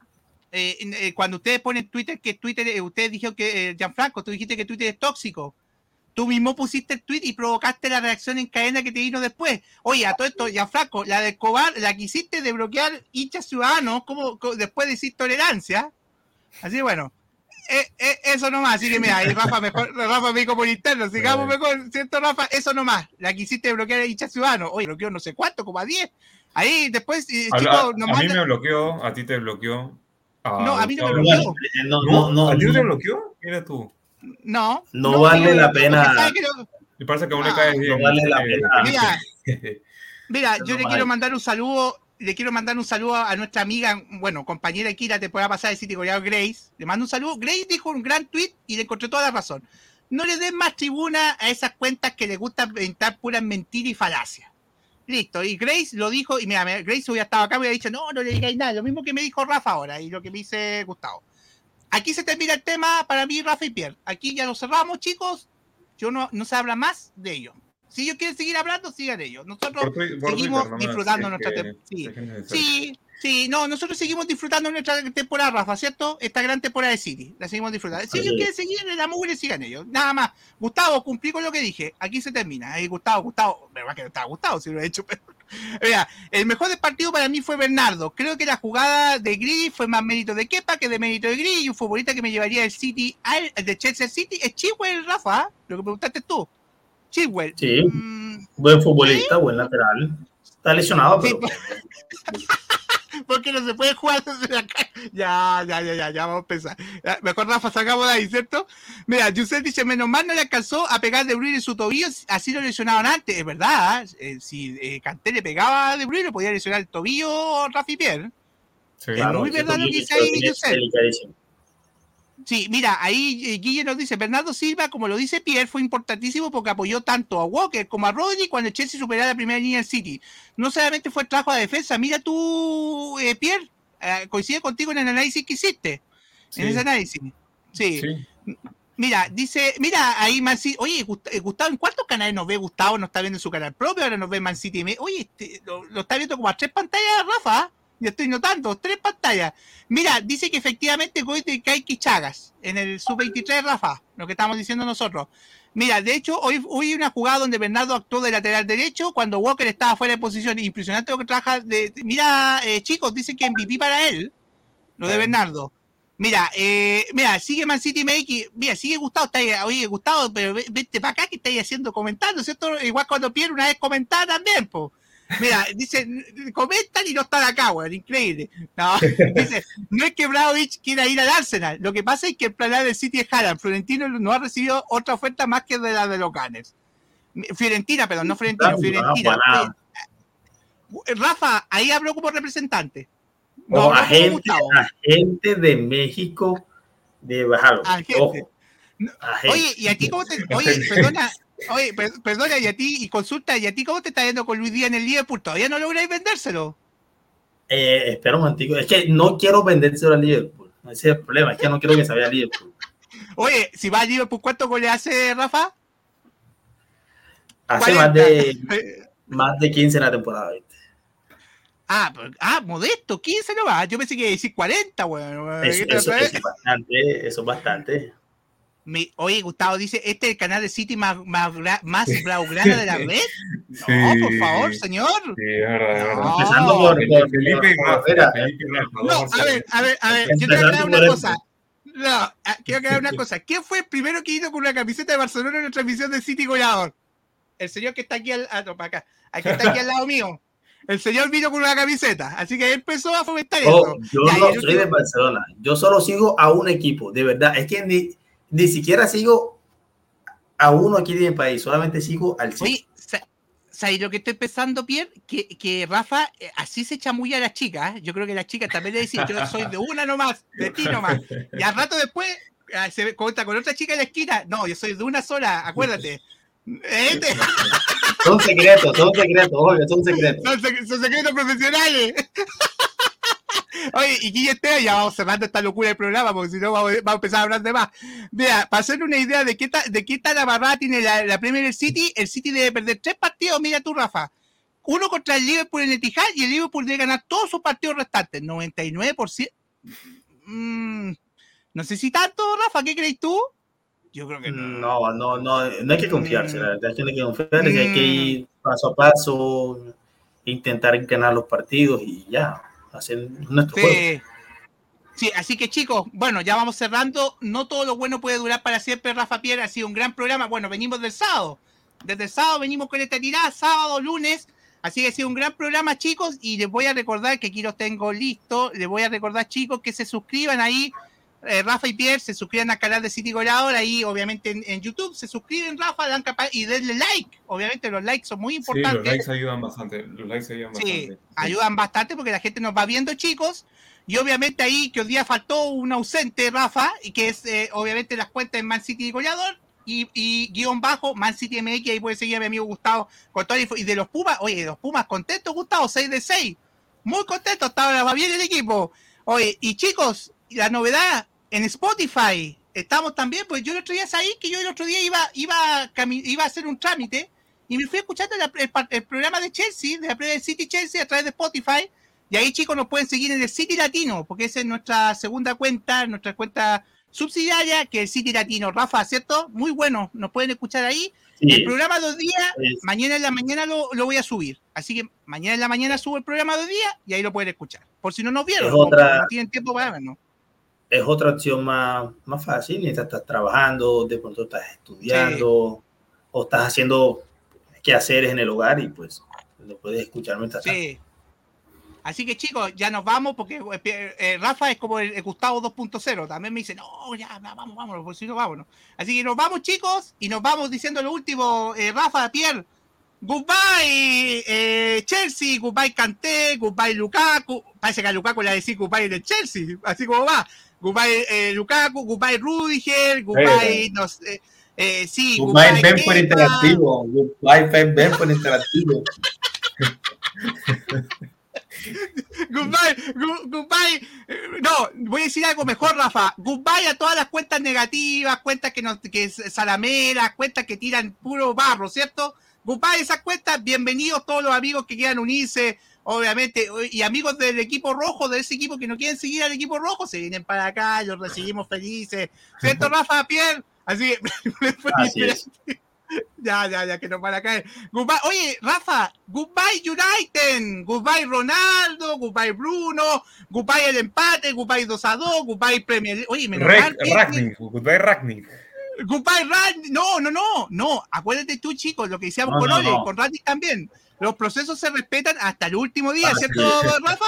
eh, eh, cuando ustedes ponen Twitter, que Twitter, ustedes dijeron que, Gianfranco, tú dijiste que Twitter es tóxico. Tú mismo pusiste el tweet y provocaste la reacción en cadena que te vino después. Oye, a todo esto, Gianfranco, la de Escobar, la que hiciste de bloquear hinchas ciudadanos, como después decir tolerancia. Así bueno, eh, eh, eso nomás. Así que mira, ahí Rafa, [LAUGHS] mejor, Rafa me dijo por interno, sigamos mejor, ¿cierto, Rafa? Eso nomás, la que hiciste de bloquear a hinchas ciudadanos. Oye, bloqueó no sé cuánto, como a 10. Ahí después, eh, A, chicos, a- mí me bloqueó, a ti te bloqueó. a No, a mí no me bloqueó. No, ¿No? no, no, ¿A ti no te bloqueó? Mira tú. No, No vale la pena. Me parece que aún le Ah, caes bien. no vale la pena. Mira, yo le quiero mandar un saludo, le quiero mandar un saludo a nuestra amiga, bueno, compañera aquí la temporada pasada de City Coreano, Grace. Le mando un saludo. Grace dijo un gran tweet y le encontré toda la razón. No le den más tribuna a esas cuentas que le gusta inventar puras mentiras y falacias. Listo, y Grace lo dijo, y mira, Grace hubiera estado acá y hubiera dicho, no, no le digáis nada, lo mismo que me dijo Rafa ahora y lo que me dice Gustavo. Aquí se termina el tema para mí, Rafa y Pierre. Aquí ya lo cerramos, chicos. Yo no, no se habla más de ello. Si ellos quieren seguir hablando, sigan ellos. Nosotros Por Twi- por seguimos Twitter disfrutando nuestra que- tem- sí. Sí, sí, no, nosotros seguimos disfrutando nuestra temporada, Rafa, ¿cierto? Esta gran temporada de City, la seguimos disfrutando. Si Así ellos es. quieren seguir en la mugre, sigan ellos. Nada más. Gustavo, cumplí con lo que dije. Aquí se termina. Ahí, Gustavo, Gustavo, verdad que no estaba Gustavo si lo he hecho, [LAUGHS] pero. Mira, el mejor del partido para mí fue Bernardo. Creo que la jugada de Gris fue más mérito de Kepa que de mérito de Gris y un futbolista que me llevaría del City al de Chelsea City es Chilwell, Rafa, ¿eh? lo que preguntaste tú. Chilwell. Sí, Mm, buen futbolista, buen lateral. Está lesionado, Sí, pero [LAUGHS] porque no se puede jugar desde la calle. Ya, ya, ya, ya, ya, vamos a empezar. Ya, Mejor Rafa, sacamos de ahí, ¿cierto? Mira, Yusef dice, menos mal no le alcanzó a pegar De Bruyne en su tobillo, así lo lesionaron antes. Es verdad, ¿eh? si eh, Kanté le pegaba a De Bruyne, podía lesionar el tobillo Rafi Pierre. Sí. Es muy verdad lo que dice ahí, Yusef. Sí, mira, ahí eh, Guille nos dice, Bernardo Silva, como lo dice Pierre, fue importantísimo porque apoyó tanto a Walker como a Rodri cuando Chelsea superaba la primera línea del City. No solamente fue el trabajo de defensa, mira tú, eh, Pierre, eh, coincide contigo en el análisis que hiciste, Sí, en ese análisis. Sí. sí. Mira, dice, mira, ahí Man City, oye, eh, Gustavo, ¿en cuántos canales nos ve Gustavo? ¿Nos está viendo en su canal propio? Ahora nos ve Man City. Oye, este, lo, lo está viendo como a tres pantallas, Rafa. Yo estoy notando, tres pantallas. Mira, dice que efectivamente gol de Kaiki Chagas en el sub-23, Rafa, lo que estamos diciendo nosotros. Mira, de hecho, hoy hoy hay una jugada donde Bernardo actuó de lateral derecho cuando Walker estaba fuera de posición. Impresionante lo que trabaja. De, mira, eh, chicos, dice que MVP para él, lo de. Bernardo. Mira, eh, mira, sigue Man City MX, mira, sigue Gustavo, está ahí, oye, Gustavo, pero ve- vete para acá que estáis haciendo comentando, ¿cierto? Igual cuando Pierre una vez comentaba también, po. Mira, dice, comentan y no están acá, weón, increíble. No, [LAUGHS] dice, no es que Bradovich quiera ir al Arsenal, lo que pasa es que el plan del City es Haaland, Florentino no ha recibido otra oferta más que de la de los Gunners. Fiorentina, perdón, no Florentino, No, Fiorentina. no. Eh, Rafa, ahí habló como representante. No, como agente, de México de Bajalo. Agente. Ojo. Oye, y a ti cómo te. [LAUGHS] Oye, perdona. Oye, per- perdona, y a ti, y consulta, ¿y a ti cómo te está yendo con Luis Díaz en el Liverpool? ¿Todavía no lográis vendérselo? Eh, espera un momentico. Es que no quiero vendérselo a Liverpool. Ese es el problema. Es que no quiero que se vaya a Liverpool. Oye, si va a Liverpool, ¿cuántos goles hace Rafa? Hace 40. más de, [LAUGHS] Eh, más de 15 en la temporada. ¿viste? Ah, pero- ah, modesto, 15 no va. Yo pensé que iba a decir 40, weón. Eso, ¿Qué eso- otra vez? eso es bastante. Eso es bastante. Mi- oye, Gustavo dice, ¿este es el canal de City más, más, más blaugrana de la red? No, por favor, señor. Sí, verdad. No. Empezando por, por- Felipe por- No, a ver, a ver, a ver, yo quiero aclarar una cosa. No, quiero aclarar una cosa. ¿Quién fue el primero que hizo con una camiseta de Barcelona en la transmisión de City goleador? El señor que está aquí al, ah, no, para acá, el que está aquí al lado mío. El señor vino con una camiseta, así que empezó a fomentar Oh, eso. yo Ya, no soy de Barcelona. Yo solo sigo a un equipo, de verdad. Es que ni, ni siquiera sigo a uno aquí de mi país, solamente sigo al City. Oye, sa- ¿sabes lo que estoy pensando, Pierre? Que, que Rafa eh, así se chamulla a las chicas. ¿eh? Yo creo que las chicas también le dicen, yo soy de una nomás, de ti nomás. Y al rato después ah, se cuenta con otra chica en la esquina. No, yo soy de una sola, acuérdate. Eh, te- Son secretos, son secretos, oye, son secretos. son, sec- son secretos profesionales. Oye, y Guille Esteban, ya vamos cerrando esta locura del programa, porque si no vamos, vamos a empezar a hablar de más. Mira, para hacer una idea de qué, ta- de qué tan amarrada tiene la, la Premier City, el City debe perder tres partidos, mira tú, Rafa. Uno contra el Liverpool en el Etihad y el Liverpool debe ganar todos sus partidos restantes, 99%. Mm, no sé si tanto, Rafa, ¿qué crees tú? Yo creo que no. No, no, no, no hay que confiarse, Mm. la verdad es que no hay que confiarse, hay que Mm. ir paso a paso, intentar ganar los partidos y ya, hacer nuestro juego. Sí. Sí, así que chicos, bueno, ya vamos cerrando. No todo lo bueno puede durar para siempre, Rafa Pierre. Ha sido un gran programa. Bueno, venimos del sábado. Desde el sábado venimos con esta tirada, sábado, lunes. Así que ha sido un gran programa, chicos. Y les voy a recordar que aquí los tengo listos. Les voy a recordar, chicos, que se suscriban ahí. Eh, Rafa y Pierre se suscriban al canal de City Goleador. Ahí, obviamente, en, en YouTube. Se suscriben, Rafa, dan capa y denle like. Obviamente, los likes son muy Sí, los importantes. likes ayudan bastante. Los likes ayudan Sí, bastante. ayudan bastante porque la gente nos va viendo, chicos. Y obviamente ahí que hoy día faltó un ausente, Rafa, y que es eh, obviamente las cuentas en Man City Goleador y, y guion bajo Man City MX. Ahí puede seguir a mi amigo Gustavo con info. Y de los Pumas, oye, de los Pumas, contentos, Gustavo, 6 de 6. Muy contento, ahora va bien el equipo. Oye, y chicos, la novedad en Spotify. Estamos también, pues yo el otro día sabí que yo el otro día iba, iba, iba a hacer un trámite y me fui escuchando el, programa de Chelsea, de la Premier City Chelsea a través de Spotify. Y ahí, chicos, nos pueden seguir en el City Latino, porque esa es nuestra segunda cuenta, nuestra cuenta subsidiaria, que es el City Latino. Rafa, ¿cierto? Muy bueno, nos pueden escuchar ahí. Sí, El programa dos días, mañana en la mañana lo, lo voy a subir. Así que mañana en la mañana subo el programa de dos días y ahí lo pueden escuchar. Por si no nos vieron, Es o otra- no tienen tiempo para vernos. Es otra opción más, más fácil, mientras estás trabajando, de pronto estás estudiando o estás haciendo quehaceres en el hogar y pues lo puedes escuchar mientras tanto. Sí. Así que chicos, ya nos vamos porque eh, Rafa es como el, el Gustavo 2.0. También me dice, no, ya, ya, vamos, vámonos, por si no, vámonos. Así que nos vamos, chicos, y nos vamos diciendo lo último. eh, Rafa, Pierre, goodbye eh, Chelsea, goodbye Kanté, goodbye Lukaku. Parece que a Lukaku le va a decir goodbye del Chelsea, así como va. Goodbye eh, Lukaku, goodbye Rudiger, goodbye, no sé, eh, sí, Goodbye, ven por interactivo. Goodbye, ven por interactivo. [LAUGHS] Goodbye, gu- goodbye. No, voy a decir algo mejor, Rafa. Goodbye a todas las cuentas negativas, cuentas que, nos, que es salameras, cuentas que tiran puro barro, ¿cierto? Goodbye a esas cuentas. Bienvenidos todos los amigos que quieran unirse, obviamente, y amigos del equipo rojo, de ese equipo que no quieren seguir al equipo rojo, se vienen para acá, los recibimos felices. ¿Cierto, [LAUGHS] Rafa, Pierre? Así [LAUGHS] Así es. Ya, ya, ya, que no para caer. Goodbye. Oye, Rafa, goodbye United, goodbye Ronaldo, goodbye Bruno, goodbye el empate, goodbye 2 a 2, goodbye Premier League. Oye, Rek- que- Ragnick, goodbye Ragnick. Goodbye Randy. No, no, no, no. Acuérdate tú, chicos, lo que decíamos No, con Ole, no. con Randy también. Los procesos se respetan hasta el último día, ¿cierto, sí. Rafa?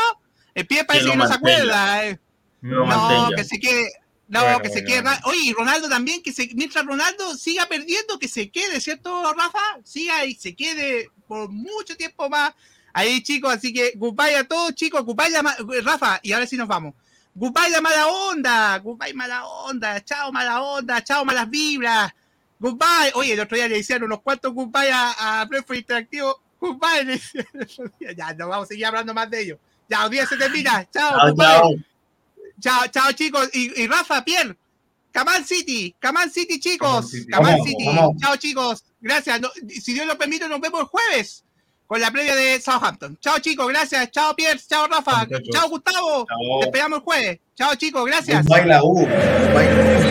El pie parece que no se acuerda. eh. No, que se quede. No, Bueno, que se quede. Oye, Ronaldo también, que se, mientras Ronaldo siga perdiendo, que se quede, ¿cierto, Rafa? Siga y se quede por mucho tiempo más. Ahí, chicos, así que goodbye a todos, chicos. Goodbye, ma- Rafa, y ahora sí nos vamos. Goodbye la mala onda, goodbye mala onda, chao mala onda, chao malas vibras, goodbye. Oye, el otro día le hicieron unos cuantos goodbye a, a Interactivo, goodbye. le hicieron. Ya, no vamos a seguir hablando más de ellos. Ya, día se termina, chao, Chao, chao. Chao, chicos. Y, y Rafa, Pierre, Caman City, Caman City chicos, Caman City. Vamos, vamos. Chao chicos, gracias. No- si Dios lo permite, nos vemos el jueves con la previa de Southampton. Chao chicos, gracias. Chao Pierre, chao Rafa, Chao, Gustavo. Chao. Te esperamos el jueves. Chao chicos, gracias. Goodbye, la U. Goodbye.